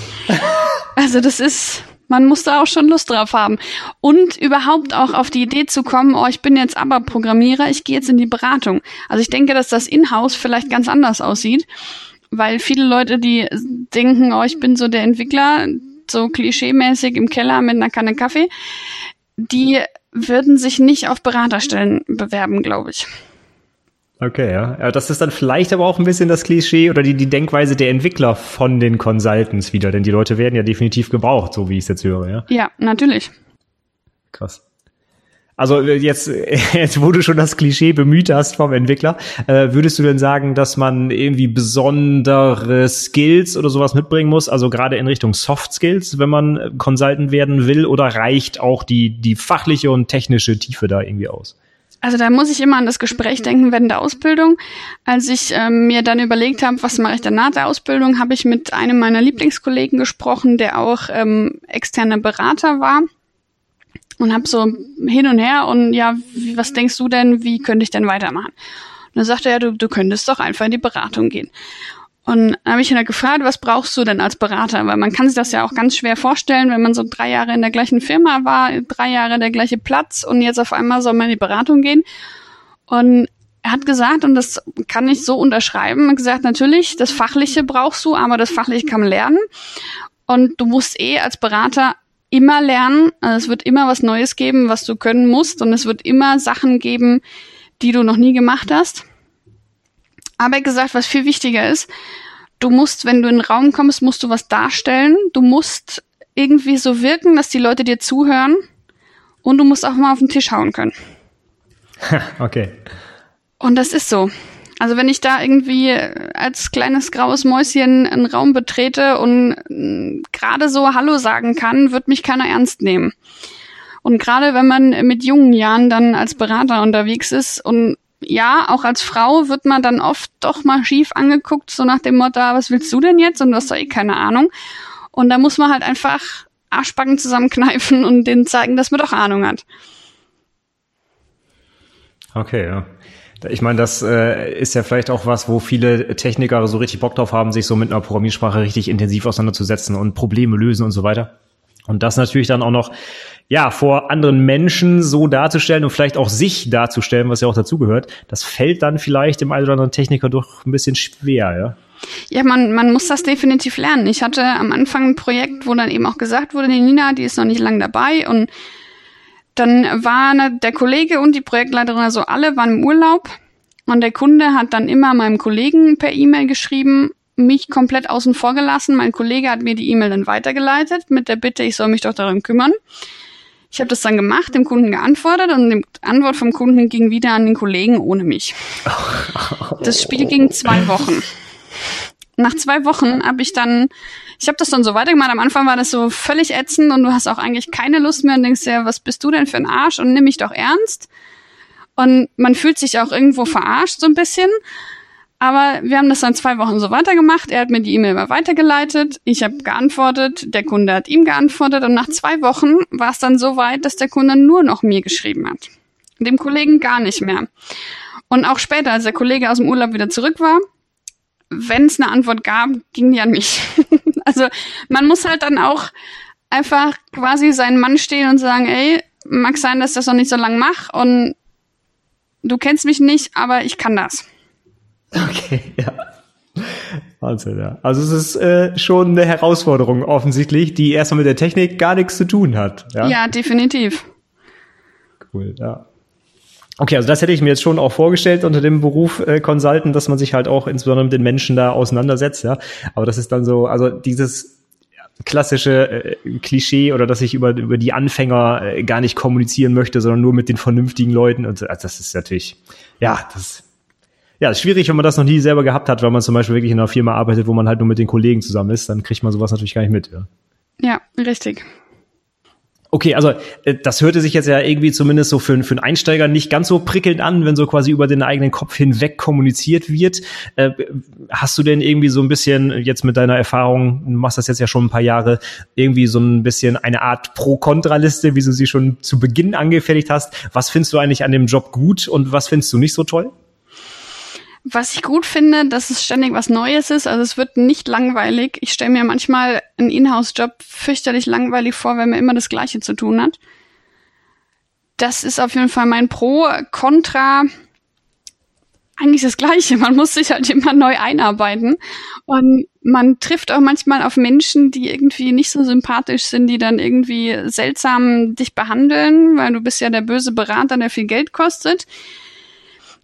Also das ist, man muss da auch schon Lust drauf haben. Und überhaupt auch auf die Idee zu kommen, oh, ich bin jetzt ABAP-Programmierer, ich gehe jetzt in die Beratung. Also ich denke, dass das Inhouse vielleicht ganz anders aussieht weil viele Leute, die denken, oh, ich bin so der Entwickler, so klischeemäßig im Keller mit einer Kanne Kaffee, die würden sich nicht auf Beraterstellen bewerben, glaube ich. Okay, ja. Das ist dann vielleicht aber auch ein bisschen das Klischee oder die, die Denkweise der Entwickler von den Consultants wieder, denn die Leute werden ja definitiv gebraucht, so wie ich es jetzt höre, ja. Ja, natürlich. Krass. Also äh, jetzt, jetzt, wo du schon das Klischee bemüht hast vom Entwickler, äh, würdest du denn sagen, dass man irgendwie besondere Skills oder sowas mitbringen muss? Also gerade in Richtung Soft Skills, wenn man äh, Consultant werden will, oder reicht auch die, die fachliche und technische Tiefe da irgendwie aus? Also da muss ich immer an das Gespräch denken während der Ausbildung. Als ich ähm, mir dann überlegt habe, was mache ich dann nach der Ausbildung, habe ich mit einem meiner Lieblingskollegen gesprochen, der auch ähm, externer Berater war und habe so hin und her und ja, was denkst du denn, wie könnte ich denn weitermachen? dann sagte er, du, du könntest doch einfach in die Beratung gehen. Und dann habe ich ihn halt gefragt, was brauchst du denn als Berater? Weil man kann sich das ja auch ganz schwer vorstellen, wenn man so drei Jahre in der gleichen Firma war, drei Jahre der gleiche Platz und jetzt auf einmal soll man in die Beratung gehen. Und er hat gesagt, und das kann ich so unterschreiben, gesagt, natürlich, das Fachliche brauchst du, aber das Fachliche kann man lernen. Und du musst eh als Berater immer lernen. Also es wird immer was Neues geben, was du können musst. Und es wird immer Sachen geben, die du noch nie gemacht hast. Aber gesagt, was viel wichtiger ist, du musst, wenn du in den Raum kommst, musst du was darstellen. Du musst irgendwie so wirken, dass die Leute dir zuhören. Und du musst auch mal auf den Tisch hauen können. okay. Und das ist so. Also wenn ich da irgendwie als kleines graues Mäuschen einen Raum betrete und mm, gerade so Hallo sagen kann, wird mich keiner ernst nehmen. Und gerade wenn man mit jungen Jahren dann als Berater unterwegs ist und ja, auch als Frau wird man dann oft doch mal schief angeguckt, so nach dem Motto, ah, was willst du denn jetzt? Und du hast doch eh keine Ahnung. Und da muss man halt einfach Arschbacken zusammenkneifen und denen zeigen, dass man doch Ahnung hat. Okay, ja. Ich meine, das äh, ist ja vielleicht auch was, wo viele Techniker so richtig Bock drauf haben, sich so mit einer Programmiersprache richtig intensiv auseinanderzusetzen und Probleme lösen und so weiter. Und das natürlich dann auch noch, ja, vor anderen Menschen so darzustellen und vielleicht auch sich darzustellen, was ja auch dazugehört, das fällt dann vielleicht dem einen oder anderen Techniker doch ein bisschen schwer, ja. Ja, man, man muss das definitiv lernen. Ich hatte am Anfang ein Projekt, wo dann eben auch gesagt wurde, die Nina, die ist noch nicht lang dabei und dann waren der Kollege und die Projektleiterin, also alle waren im Urlaub und der Kunde hat dann immer meinem Kollegen per E-Mail geschrieben, mich komplett außen vor gelassen. Mein Kollege hat mir die E-Mail dann weitergeleitet mit der Bitte, ich soll mich doch darum kümmern. Ich habe das dann gemacht, dem Kunden geantwortet und die Antwort vom Kunden ging wieder an den Kollegen ohne mich. Das Spiel ging zwei Wochen. Nach zwei Wochen habe ich dann, ich habe das dann so weitergemacht. Am Anfang war das so völlig ätzend und du hast auch eigentlich keine Lust mehr und denkst ja, was bist du denn für ein Arsch und nimm mich doch ernst. Und man fühlt sich auch irgendwo verarscht so ein bisschen. Aber wir haben das dann zwei Wochen so weitergemacht. Er hat mir die E-Mail mal weitergeleitet. Ich habe geantwortet. Der Kunde hat ihm geantwortet. Und nach zwei Wochen war es dann so weit, dass der Kunde nur noch mir geschrieben hat. Dem Kollegen gar nicht mehr. Und auch später, als der Kollege aus dem Urlaub wieder zurück war, wenn es eine Antwort gab, ging die an mich. also man muss halt dann auch einfach quasi seinen Mann stehen und sagen, ey, mag sein, dass ich das noch nicht so lange mache und du kennst mich nicht, aber ich kann das. Okay, ja. Wahnsinn, ja. Also es ist äh, schon eine Herausforderung offensichtlich, die erstmal mit der Technik gar nichts zu tun hat. Ja, ja definitiv. Cool, ja. Okay, also das hätte ich mir jetzt schon auch vorgestellt unter dem Beruf äh, Consultant, dass man sich halt auch insbesondere mit den Menschen da auseinandersetzt, ja. Aber das ist dann so, also dieses klassische äh, Klischee oder dass ich über, über die Anfänger äh, gar nicht kommunizieren möchte, sondern nur mit den vernünftigen Leuten. Und also das ist natürlich, ja, das ja, ist schwierig, wenn man das noch nie selber gehabt hat, weil man zum Beispiel wirklich in einer Firma arbeitet, wo man halt nur mit den Kollegen zusammen ist, dann kriegt man sowas natürlich gar nicht mit. Ja, ja richtig. Okay, also äh, das hörte sich jetzt ja irgendwie zumindest so für, für einen Einsteiger nicht ganz so prickelnd an, wenn so quasi über den eigenen Kopf hinweg kommuniziert wird. Äh, hast du denn irgendwie so ein bisschen jetzt mit deiner Erfahrung, du machst das jetzt ja schon ein paar Jahre, irgendwie so ein bisschen eine Art Pro-Kontra-Liste, wie du sie schon zu Beginn angefertigt hast? Was findest du eigentlich an dem Job gut und was findest du nicht so toll? Was ich gut finde, dass es ständig was Neues ist. Also es wird nicht langweilig. Ich stelle mir manchmal einen Inhouse-Job fürchterlich langweilig vor, wenn man immer das Gleiche zu tun hat. Das ist auf jeden Fall mein Pro. Contra, eigentlich das Gleiche. Man muss sich halt immer neu einarbeiten. Und man trifft auch manchmal auf Menschen, die irgendwie nicht so sympathisch sind, die dann irgendwie seltsam dich behandeln, weil du bist ja der böse Berater, der viel Geld kostet.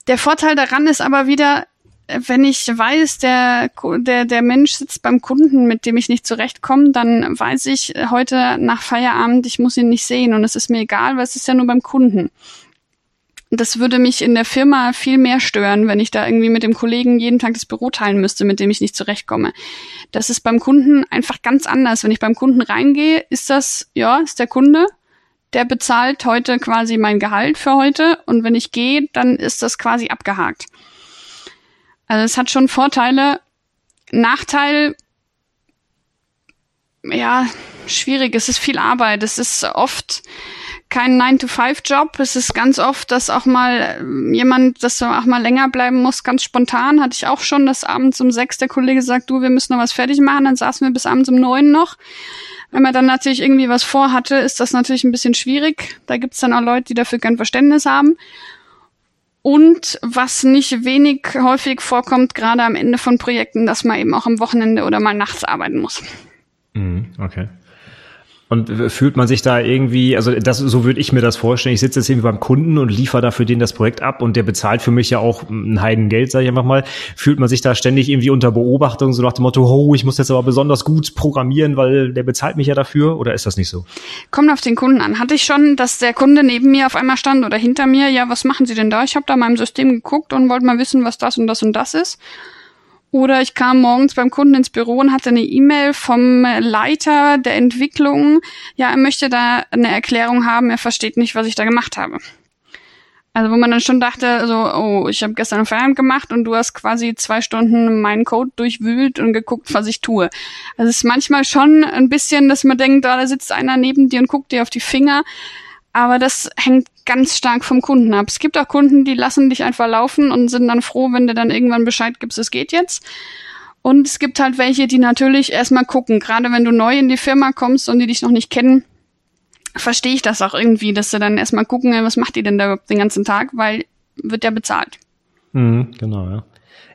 Der Vorteil daran ist aber wieder, wenn ich weiß, der, der, der Mensch sitzt beim Kunden, mit dem ich nicht zurechtkomme, dann weiß ich heute nach Feierabend, ich muss ihn nicht sehen und es ist mir egal, weil es ist ja nur beim Kunden. Das würde mich in der Firma viel mehr stören, wenn ich da irgendwie mit dem Kollegen jeden Tag das Büro teilen müsste, mit dem ich nicht zurechtkomme. Das ist beim Kunden einfach ganz anders. Wenn ich beim Kunden reingehe, ist das, ja, ist der Kunde, der bezahlt heute quasi mein Gehalt für heute und wenn ich gehe, dann ist das quasi abgehakt. Also es hat schon Vorteile. Nachteil, ja, schwierig. Es ist viel Arbeit. Es ist oft kein 9-to-5-Job. Es ist ganz oft, dass auch mal ähm, jemand, dass auch mal länger bleiben muss, ganz spontan. Hatte ich auch schon, dass abends um sechs der Kollege sagt, du, wir müssen noch was fertig machen. Dann saßen wir bis abends um neun noch. Wenn man dann natürlich irgendwie was vorhatte, ist das natürlich ein bisschen schwierig. Da gibt's dann auch Leute, die dafür kein Verständnis haben. Und was nicht wenig häufig vorkommt, gerade am Ende von Projekten, dass man eben auch am Wochenende oder mal nachts arbeiten muss. Mhm, okay. Und fühlt man sich da irgendwie, also das, so würde ich mir das vorstellen. Ich sitze jetzt irgendwie beim Kunden und liefere da für den das Projekt ab und der bezahlt für mich ja auch ein Heidengeld, sage ich einfach mal. Fühlt man sich da ständig irgendwie unter Beobachtung, so nach dem Motto, oh, ich muss jetzt aber besonders gut programmieren, weil der bezahlt mich ja dafür? Oder ist das nicht so? Kommt auf den Kunden an. Hatte ich schon, dass der Kunde neben mir auf einmal stand oder hinter mir, ja, was machen Sie denn da? Ich habe da meinem System geguckt und wollte mal wissen, was das und das und das ist. Oder ich kam morgens beim Kunden ins Büro und hatte eine E-Mail vom Leiter der Entwicklung. Ja, er möchte da eine Erklärung haben, er versteht nicht, was ich da gemacht habe. Also wo man dann schon dachte, so, oh, ich habe gestern Feierabend gemacht und du hast quasi zwei Stunden meinen Code durchwühlt und geguckt, was ich tue. Also es ist manchmal schon ein bisschen, dass man denkt, da sitzt einer neben dir und guckt dir auf die Finger. Aber das hängt ganz stark vom Kunden ab. Es gibt auch Kunden, die lassen dich einfach laufen und sind dann froh, wenn du dann irgendwann Bescheid gibst, es geht jetzt. Und es gibt halt welche, die natürlich erstmal gucken. Gerade wenn du neu in die Firma kommst und die dich noch nicht kennen, verstehe ich das auch irgendwie, dass sie dann erstmal gucken, was macht die denn da den ganzen Tag, weil wird ja bezahlt. Mhm, genau, ja.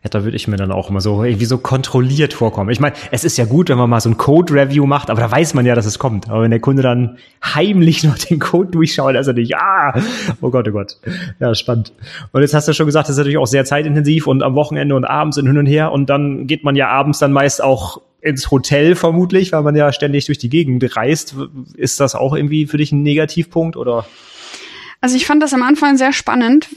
Ja, da würde ich mir dann auch immer so irgendwie so kontrolliert vorkommen. Ich meine, es ist ja gut, wenn man mal so ein Code-Review macht, aber da weiß man ja, dass es kommt. Aber wenn der Kunde dann heimlich noch den Code durchschaut, er nicht, ah, oh Gott, oh Gott. Ja, spannend. Und jetzt hast du schon gesagt, das ist natürlich auch sehr zeitintensiv und am Wochenende und abends und hin und her und dann geht man ja abends dann meist auch ins Hotel vermutlich, weil man ja ständig durch die Gegend reist. Ist das auch irgendwie für dich ein Negativpunkt oder? Also ich fand das am Anfang sehr spannend,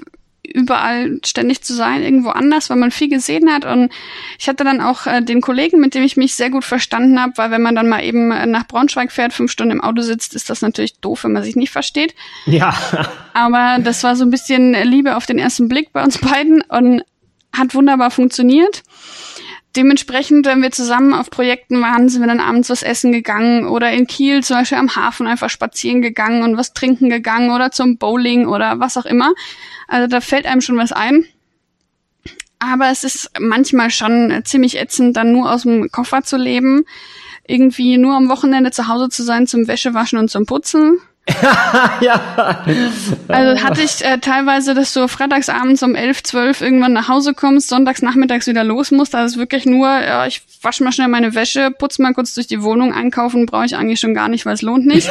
überall ständig zu sein, irgendwo anders, weil man viel gesehen hat. Und ich hatte dann auch äh, den Kollegen, mit dem ich mich sehr gut verstanden habe, weil wenn man dann mal eben äh, nach Braunschweig fährt, fünf Stunden im Auto sitzt, ist das natürlich doof, wenn man sich nicht versteht. Ja. Aber das war so ein bisschen Liebe auf den ersten Blick bei uns beiden und hat wunderbar funktioniert. Dementsprechend, wenn wir zusammen auf Projekten waren, sind wir dann abends was essen gegangen oder in Kiel zum Beispiel am Hafen einfach spazieren gegangen und was trinken gegangen oder zum Bowling oder was auch immer. Also da fällt einem schon was ein. Aber es ist manchmal schon ziemlich ätzend, dann nur aus dem Koffer zu leben, irgendwie nur am Wochenende zu Hause zu sein zum Wäschewaschen und zum Putzen. ja. Also hatte ich äh, teilweise, dass du freitagsabends um elf, zwölf irgendwann nach Hause kommst, sonntags nachmittags wieder los musst. Also wirklich nur, ja, ich wasche mal schnell meine Wäsche, putze mal kurz durch die Wohnung, einkaufen brauche ich eigentlich schon gar nicht, weil es lohnt nicht.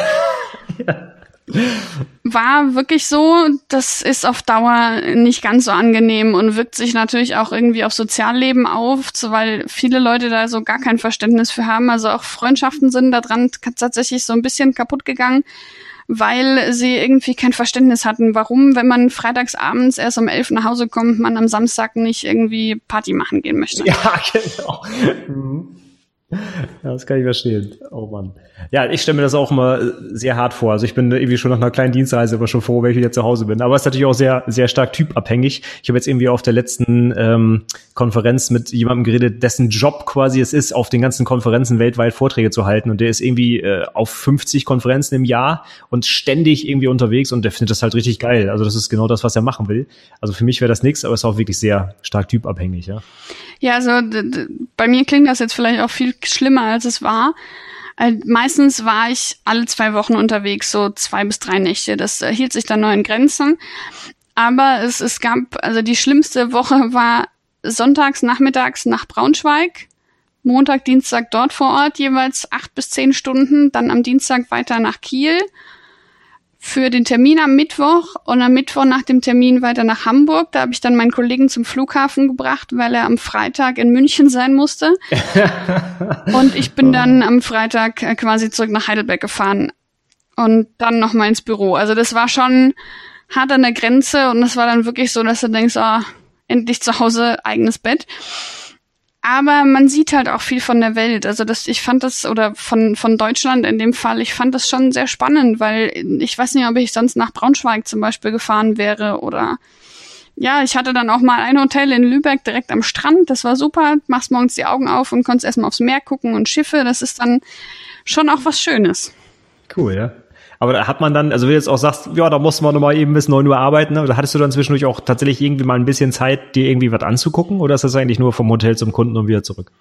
ja war wirklich so, das ist auf Dauer nicht ganz so angenehm und wirkt sich natürlich auch irgendwie auf Sozialleben auf, weil viele Leute da so gar kein Verständnis für haben. Also auch Freundschaften sind daran tatsächlich so ein bisschen kaputt gegangen, weil sie irgendwie kein Verständnis hatten, warum, wenn man freitags abends erst um elf nach Hause kommt, man am Samstag nicht irgendwie Party machen gehen möchte. Ja, genau. Mhm. Das kann ich verstehen. Oh Mann. Ja, ich stelle mir das auch immer sehr hart vor. Also ich bin irgendwie schon nach einer kleinen Dienstreise immer schon froh, wenn ich wieder zu Hause bin. Aber es ist natürlich auch sehr, sehr stark typabhängig. Ich habe jetzt irgendwie auf der letzten ähm, Konferenz mit jemandem geredet, dessen Job quasi es ist, auf den ganzen Konferenzen weltweit Vorträge zu halten. Und der ist irgendwie äh, auf 50 Konferenzen im Jahr und ständig irgendwie unterwegs und der findet das halt richtig geil. Also das ist genau das, was er machen will. Also für mich wäre das nichts, aber es ist auch wirklich sehr stark typabhängig, ja. Ja, also bei mir klingt das jetzt vielleicht auch viel schlimmer, als es war. Äh, meistens war ich alle zwei Wochen unterwegs, so zwei bis drei Nächte. Das äh, hielt sich dann nur in Grenzen. Aber es, es gab, also die schlimmste Woche war sonntags nachmittags nach Braunschweig, Montag, Dienstag dort vor Ort, jeweils acht bis zehn Stunden, dann am Dienstag weiter nach Kiel für den Termin am Mittwoch und am Mittwoch nach dem Termin weiter nach Hamburg. Da habe ich dann meinen Kollegen zum Flughafen gebracht, weil er am Freitag in München sein musste. und ich bin dann am Freitag äh, quasi zurück nach Heidelberg gefahren und dann noch mal ins Büro. Also das war schon hart an der Grenze und das war dann wirklich so, dass du denkst, ah, endlich zu Hause, eigenes Bett aber man sieht halt auch viel von der Welt. Also das, ich fand das, oder von, von Deutschland in dem Fall, ich fand das schon sehr spannend, weil ich weiß nicht, ob ich sonst nach Braunschweig zum Beispiel gefahren wäre oder ja, ich hatte dann auch mal ein Hotel in Lübeck direkt am Strand. Das war super. Machst morgens die Augen auf und konntest erstmal aufs Meer gucken und Schiffe. Das ist dann schon auch was Schönes. Cool, ja. Aber da hat man dann, also wenn du jetzt auch sagst, ja, da muss man nochmal eben bis neun Uhr arbeiten, ne? oder hattest du dann zwischendurch auch tatsächlich irgendwie mal ein bisschen Zeit, dir irgendwie was anzugucken? Oder ist das eigentlich nur vom Hotel zum Kunden und wieder zurück?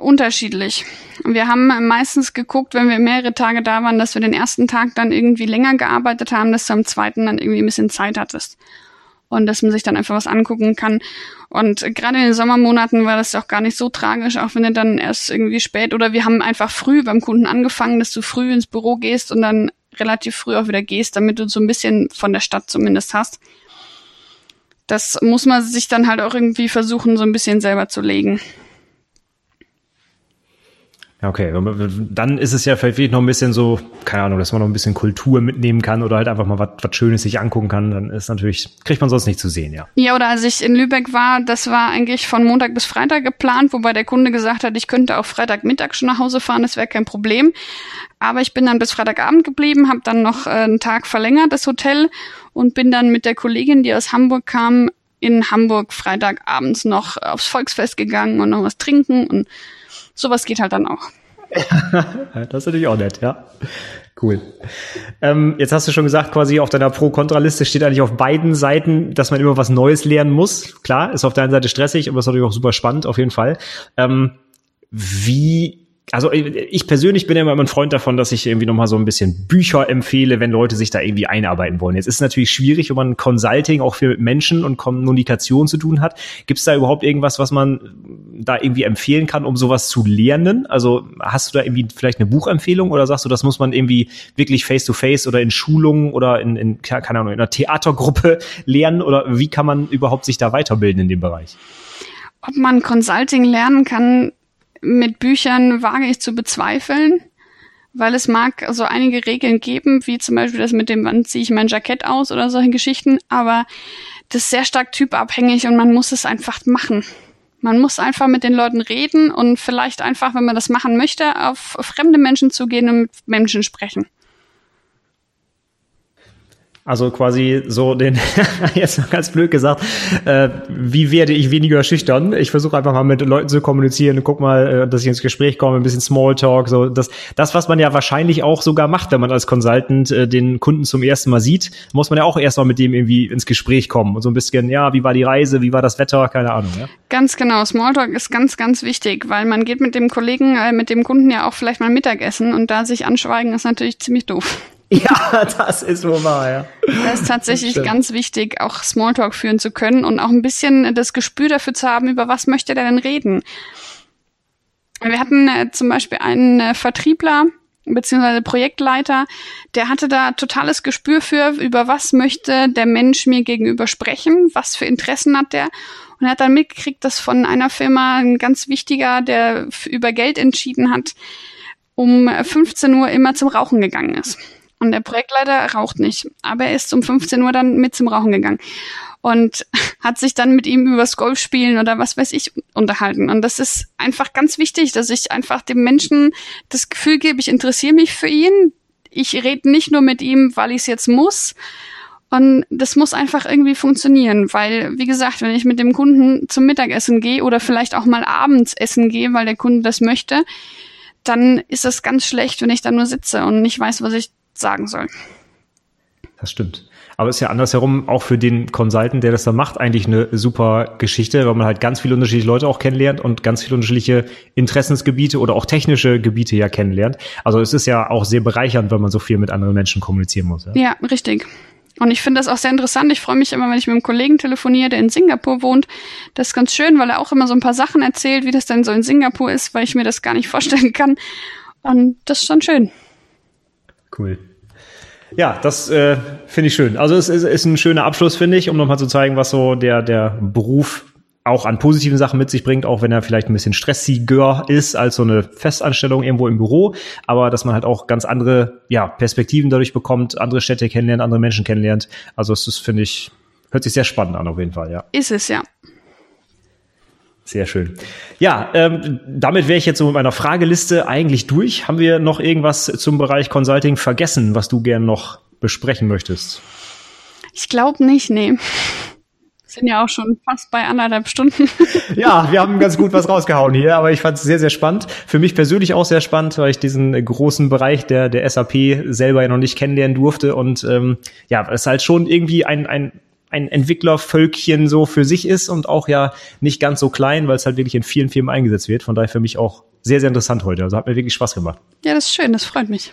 unterschiedlich. Wir haben meistens geguckt, wenn wir mehrere Tage da waren, dass wir den ersten Tag dann irgendwie länger gearbeitet haben, dass du am zweiten dann irgendwie ein bisschen Zeit hattest. Und dass man sich dann einfach was angucken kann. Und gerade in den Sommermonaten war das auch gar nicht so tragisch, auch wenn du dann erst irgendwie spät oder wir haben einfach früh beim Kunden angefangen, dass du früh ins Büro gehst und dann relativ früh auch wieder gehst, damit du so ein bisschen von der Stadt zumindest hast. Das muss man sich dann halt auch irgendwie versuchen, so ein bisschen selber zu legen. Okay. Dann ist es ja vielleicht noch ein bisschen so, keine Ahnung, dass man noch ein bisschen Kultur mitnehmen kann oder halt einfach mal was, was Schönes sich angucken kann. Dann ist natürlich, kriegt man sonst nicht zu sehen, ja. Ja, oder als ich in Lübeck war, das war eigentlich von Montag bis Freitag geplant, wobei der Kunde gesagt hat, ich könnte auch Freitagmittag schon nach Hause fahren, das wäre kein Problem. Aber ich bin dann bis Freitagabend geblieben, habe dann noch äh, einen Tag verlängert, das Hotel, und bin dann mit der Kollegin, die aus Hamburg kam, in Hamburg Freitagabends noch aufs Volksfest gegangen und noch was trinken und sowas geht halt dann auch. das ist natürlich auch nett, ja. Cool. Ähm, jetzt hast du schon gesagt, quasi auf deiner Pro-Kontra-Liste steht eigentlich auf beiden Seiten, dass man immer was Neues lernen muss. Klar, ist auf der einen Seite stressig, aber ist natürlich auch super spannend, auf jeden Fall. Ähm, wie also ich persönlich bin ja immer ein Freund davon, dass ich irgendwie nochmal so ein bisschen Bücher empfehle, wenn Leute sich da irgendwie einarbeiten wollen. Jetzt ist es natürlich schwierig, wenn man Consulting auch für Menschen und Kommunikation zu tun hat. Gibt es da überhaupt irgendwas, was man da irgendwie empfehlen kann, um sowas zu lernen? Also hast du da irgendwie vielleicht eine Buchempfehlung oder sagst du, das muss man irgendwie wirklich face-to-face -face oder in Schulungen oder in, in, keine Ahnung, in einer Theatergruppe lernen? Oder wie kann man überhaupt sich da weiterbilden in dem Bereich? Ob man Consulting lernen kann, mit Büchern wage ich zu bezweifeln, weil es mag so einige Regeln geben, wie zum Beispiel das mit dem, wann ziehe ich mein Jackett aus oder solche Geschichten, aber das ist sehr stark typabhängig und man muss es einfach machen. Man muss einfach mit den Leuten reden und vielleicht einfach, wenn man das machen möchte, auf fremde Menschen zugehen und mit Menschen sprechen. Also quasi so den, jetzt mal ganz blöd gesagt, äh, wie werde ich weniger schüchtern? Ich versuche einfach mal mit Leuten zu kommunizieren und guck mal, äh, dass ich ins Gespräch komme, ein bisschen Smalltalk, so das, das, was man ja wahrscheinlich auch sogar macht, wenn man als Consultant äh, den Kunden zum ersten Mal sieht, muss man ja auch erst mal mit dem irgendwie ins Gespräch kommen und so ein bisschen, ja, wie war die Reise, wie war das Wetter, keine Ahnung. Ja? Ganz genau, Smalltalk ist ganz, ganz wichtig, weil man geht mit dem Kollegen, äh, mit dem Kunden ja auch vielleicht mal Mittagessen und da sich anschweigen ist natürlich ziemlich doof. Ja, das ist wohl wahr, ja. Das ist tatsächlich das ganz wichtig, auch Smalltalk führen zu können und auch ein bisschen das Gespür dafür zu haben, über was möchte der denn reden. Wir hatten äh, zum Beispiel einen äh, Vertriebler, beziehungsweise Projektleiter, der hatte da totales Gespür für, über was möchte der Mensch mir gegenüber sprechen, was für Interessen hat der. Und er hat dann mitgekriegt, dass von einer Firma ein ganz wichtiger, der über Geld entschieden hat, um 15 Uhr immer zum Rauchen gegangen ist. Und der Projektleiter raucht nicht. Aber er ist um 15 Uhr dann mit zum Rauchen gegangen und hat sich dann mit ihm übers Golfspielen oder was weiß ich unterhalten. Und das ist einfach ganz wichtig, dass ich einfach dem Menschen das Gefühl gebe, ich interessiere mich für ihn. Ich rede nicht nur mit ihm, weil ich es jetzt muss. Und das muss einfach irgendwie funktionieren, weil, wie gesagt, wenn ich mit dem Kunden zum Mittagessen gehe oder vielleicht auch mal abends essen gehe, weil der Kunde das möchte, dann ist das ganz schlecht, wenn ich da nur sitze und nicht weiß, was ich sagen soll. Das stimmt. Aber es ist ja andersherum auch für den Consultant, der das da macht, eigentlich eine super Geschichte, weil man halt ganz viele unterschiedliche Leute auch kennenlernt und ganz viele unterschiedliche Interessensgebiete oder auch technische Gebiete ja kennenlernt. Also es ist ja auch sehr bereichernd, wenn man so viel mit anderen Menschen kommunizieren muss. Ja, ja richtig. Und ich finde das auch sehr interessant. Ich freue mich immer, wenn ich mit einem Kollegen telefoniere, der in Singapur wohnt. Das ist ganz schön, weil er auch immer so ein paar Sachen erzählt, wie das denn so in Singapur ist, weil ich mir das gar nicht vorstellen kann. Und das ist schon schön. Cool. Ja, das äh, finde ich schön. Also es ist, ist ein schöner Abschluss, finde ich, um nochmal zu zeigen, was so der, der Beruf auch an positiven Sachen mit sich bringt, auch wenn er vielleicht ein bisschen stressiger ist als so eine Festanstellung irgendwo im Büro, aber dass man halt auch ganz andere ja, Perspektiven dadurch bekommt, andere Städte kennenlernt, andere Menschen kennenlernt. Also es ist, finde ich, hört sich sehr spannend an auf jeden Fall, ja. Ist es, ja. Sehr schön. Ja, ähm, damit wäre ich jetzt so mit meiner Frageliste eigentlich durch. Haben wir noch irgendwas zum Bereich Consulting vergessen, was du gern noch besprechen möchtest? Ich glaube nicht, nee. Sind ja auch schon fast bei anderthalb Stunden. ja, wir haben ganz gut was rausgehauen hier, aber ich fand es sehr, sehr spannend. Für mich persönlich auch sehr spannend, weil ich diesen großen Bereich der, der SAP selber ja noch nicht kennenlernen durfte und ähm, ja, es halt schon irgendwie ein, ein ein Entwicklervölkchen so für sich ist und auch ja nicht ganz so klein, weil es halt wirklich in vielen Firmen eingesetzt wird. Von daher für mich auch sehr, sehr interessant heute. Also hat mir wirklich Spaß gemacht. Ja, das ist schön, das freut mich.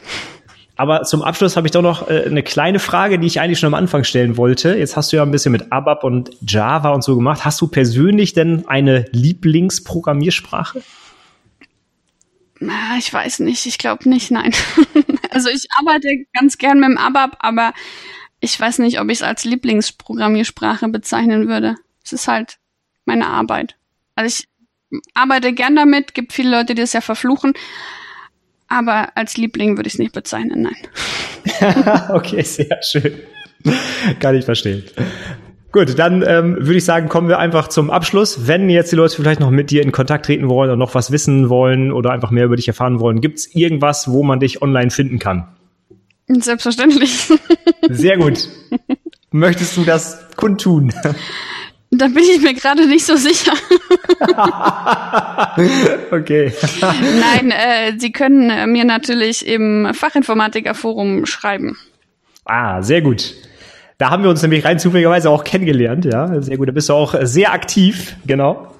Aber zum Abschluss habe ich doch noch äh, eine kleine Frage, die ich eigentlich schon am Anfang stellen wollte. Jetzt hast du ja ein bisschen mit ABAP und Java und so gemacht. Hast du persönlich denn eine Lieblingsprogrammiersprache? Ich weiß nicht, ich glaube nicht, nein. also ich arbeite ganz gern mit dem ABAP, aber ich weiß nicht, ob ich es als Lieblingsprogrammiersprache bezeichnen würde. Es ist halt meine Arbeit. Also ich arbeite gern damit, gibt viele Leute, die das ja verfluchen, aber als Liebling würde ich es nicht bezeichnen, nein. okay, sehr schön. Kann ich verstehen. Gut, dann ähm, würde ich sagen, kommen wir einfach zum Abschluss. Wenn jetzt die Leute vielleicht noch mit dir in Kontakt treten wollen und noch was wissen wollen oder einfach mehr über dich erfahren wollen, gibt es irgendwas, wo man dich online finden kann? Selbstverständlich. Sehr gut. Möchtest du das kundtun? Da bin ich mir gerade nicht so sicher. okay. Nein, äh, Sie können äh, mir natürlich im Fachinformatikerforum schreiben. Ah, sehr gut. Da haben wir uns nämlich rein zufälligerweise auch kennengelernt, ja. Sehr gut. Da bist du auch sehr aktiv, genau.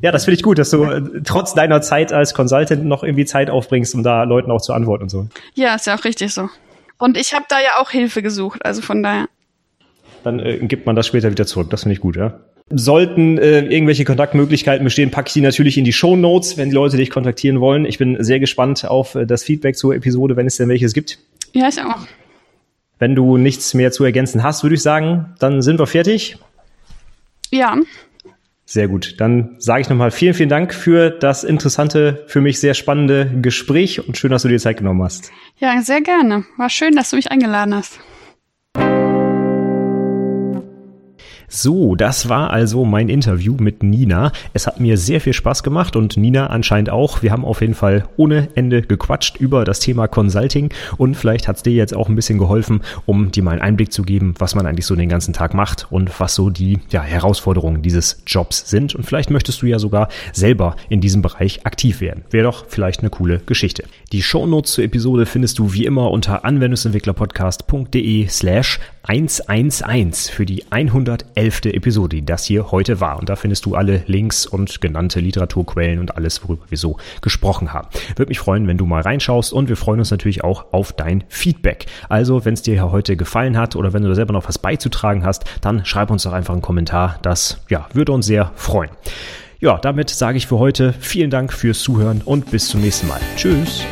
Ja, das finde ich gut, dass du äh, trotz deiner Zeit als Consultant noch irgendwie Zeit aufbringst, um da Leuten auch zu antworten und so. Ja, ist ja auch richtig so. Und ich habe da ja auch Hilfe gesucht, also von daher dann äh, gibt man das später wieder zurück. Das finde ich gut, ja. Sollten äh, irgendwelche Kontaktmöglichkeiten bestehen, packe ich die natürlich in die Show Notes, wenn die Leute dich kontaktieren wollen. Ich bin sehr gespannt auf äh, das Feedback zur Episode, wenn es denn welches gibt. Ja, ich auch. Wenn du nichts mehr zu ergänzen hast, würde ich sagen, dann sind wir fertig. Ja. Sehr gut. Dann sage ich nochmal vielen, vielen Dank für das interessante, für mich sehr spannende Gespräch und schön, dass du dir Zeit genommen hast. Ja, sehr gerne. War schön, dass du mich eingeladen hast. So, das war also mein Interview mit Nina. Es hat mir sehr viel Spaß gemacht und Nina anscheinend auch. Wir haben auf jeden Fall ohne Ende gequatscht über das Thema Consulting und vielleicht hat es dir jetzt auch ein bisschen geholfen, um dir mal einen Einblick zu geben, was man eigentlich so den ganzen Tag macht und was so die ja, Herausforderungen dieses Jobs sind. Und vielleicht möchtest du ja sogar selber in diesem Bereich aktiv werden. Wäre doch vielleicht eine coole Geschichte. Die Shownotes zur Episode findest du wie immer unter anwendungsentwicklerpodcast.de slash 111 für die 111. Episode, die das hier heute war. Und da findest du alle Links und genannte Literaturquellen und alles, worüber wir so gesprochen haben. Würde mich freuen, wenn du mal reinschaust und wir freuen uns natürlich auch auf dein Feedback. Also, wenn es dir hier heute gefallen hat oder wenn du da selber noch was beizutragen hast, dann schreib uns doch einfach einen Kommentar. Das, ja, würde uns sehr freuen. Ja, damit sage ich für heute vielen Dank fürs Zuhören und bis zum nächsten Mal. Tschüss.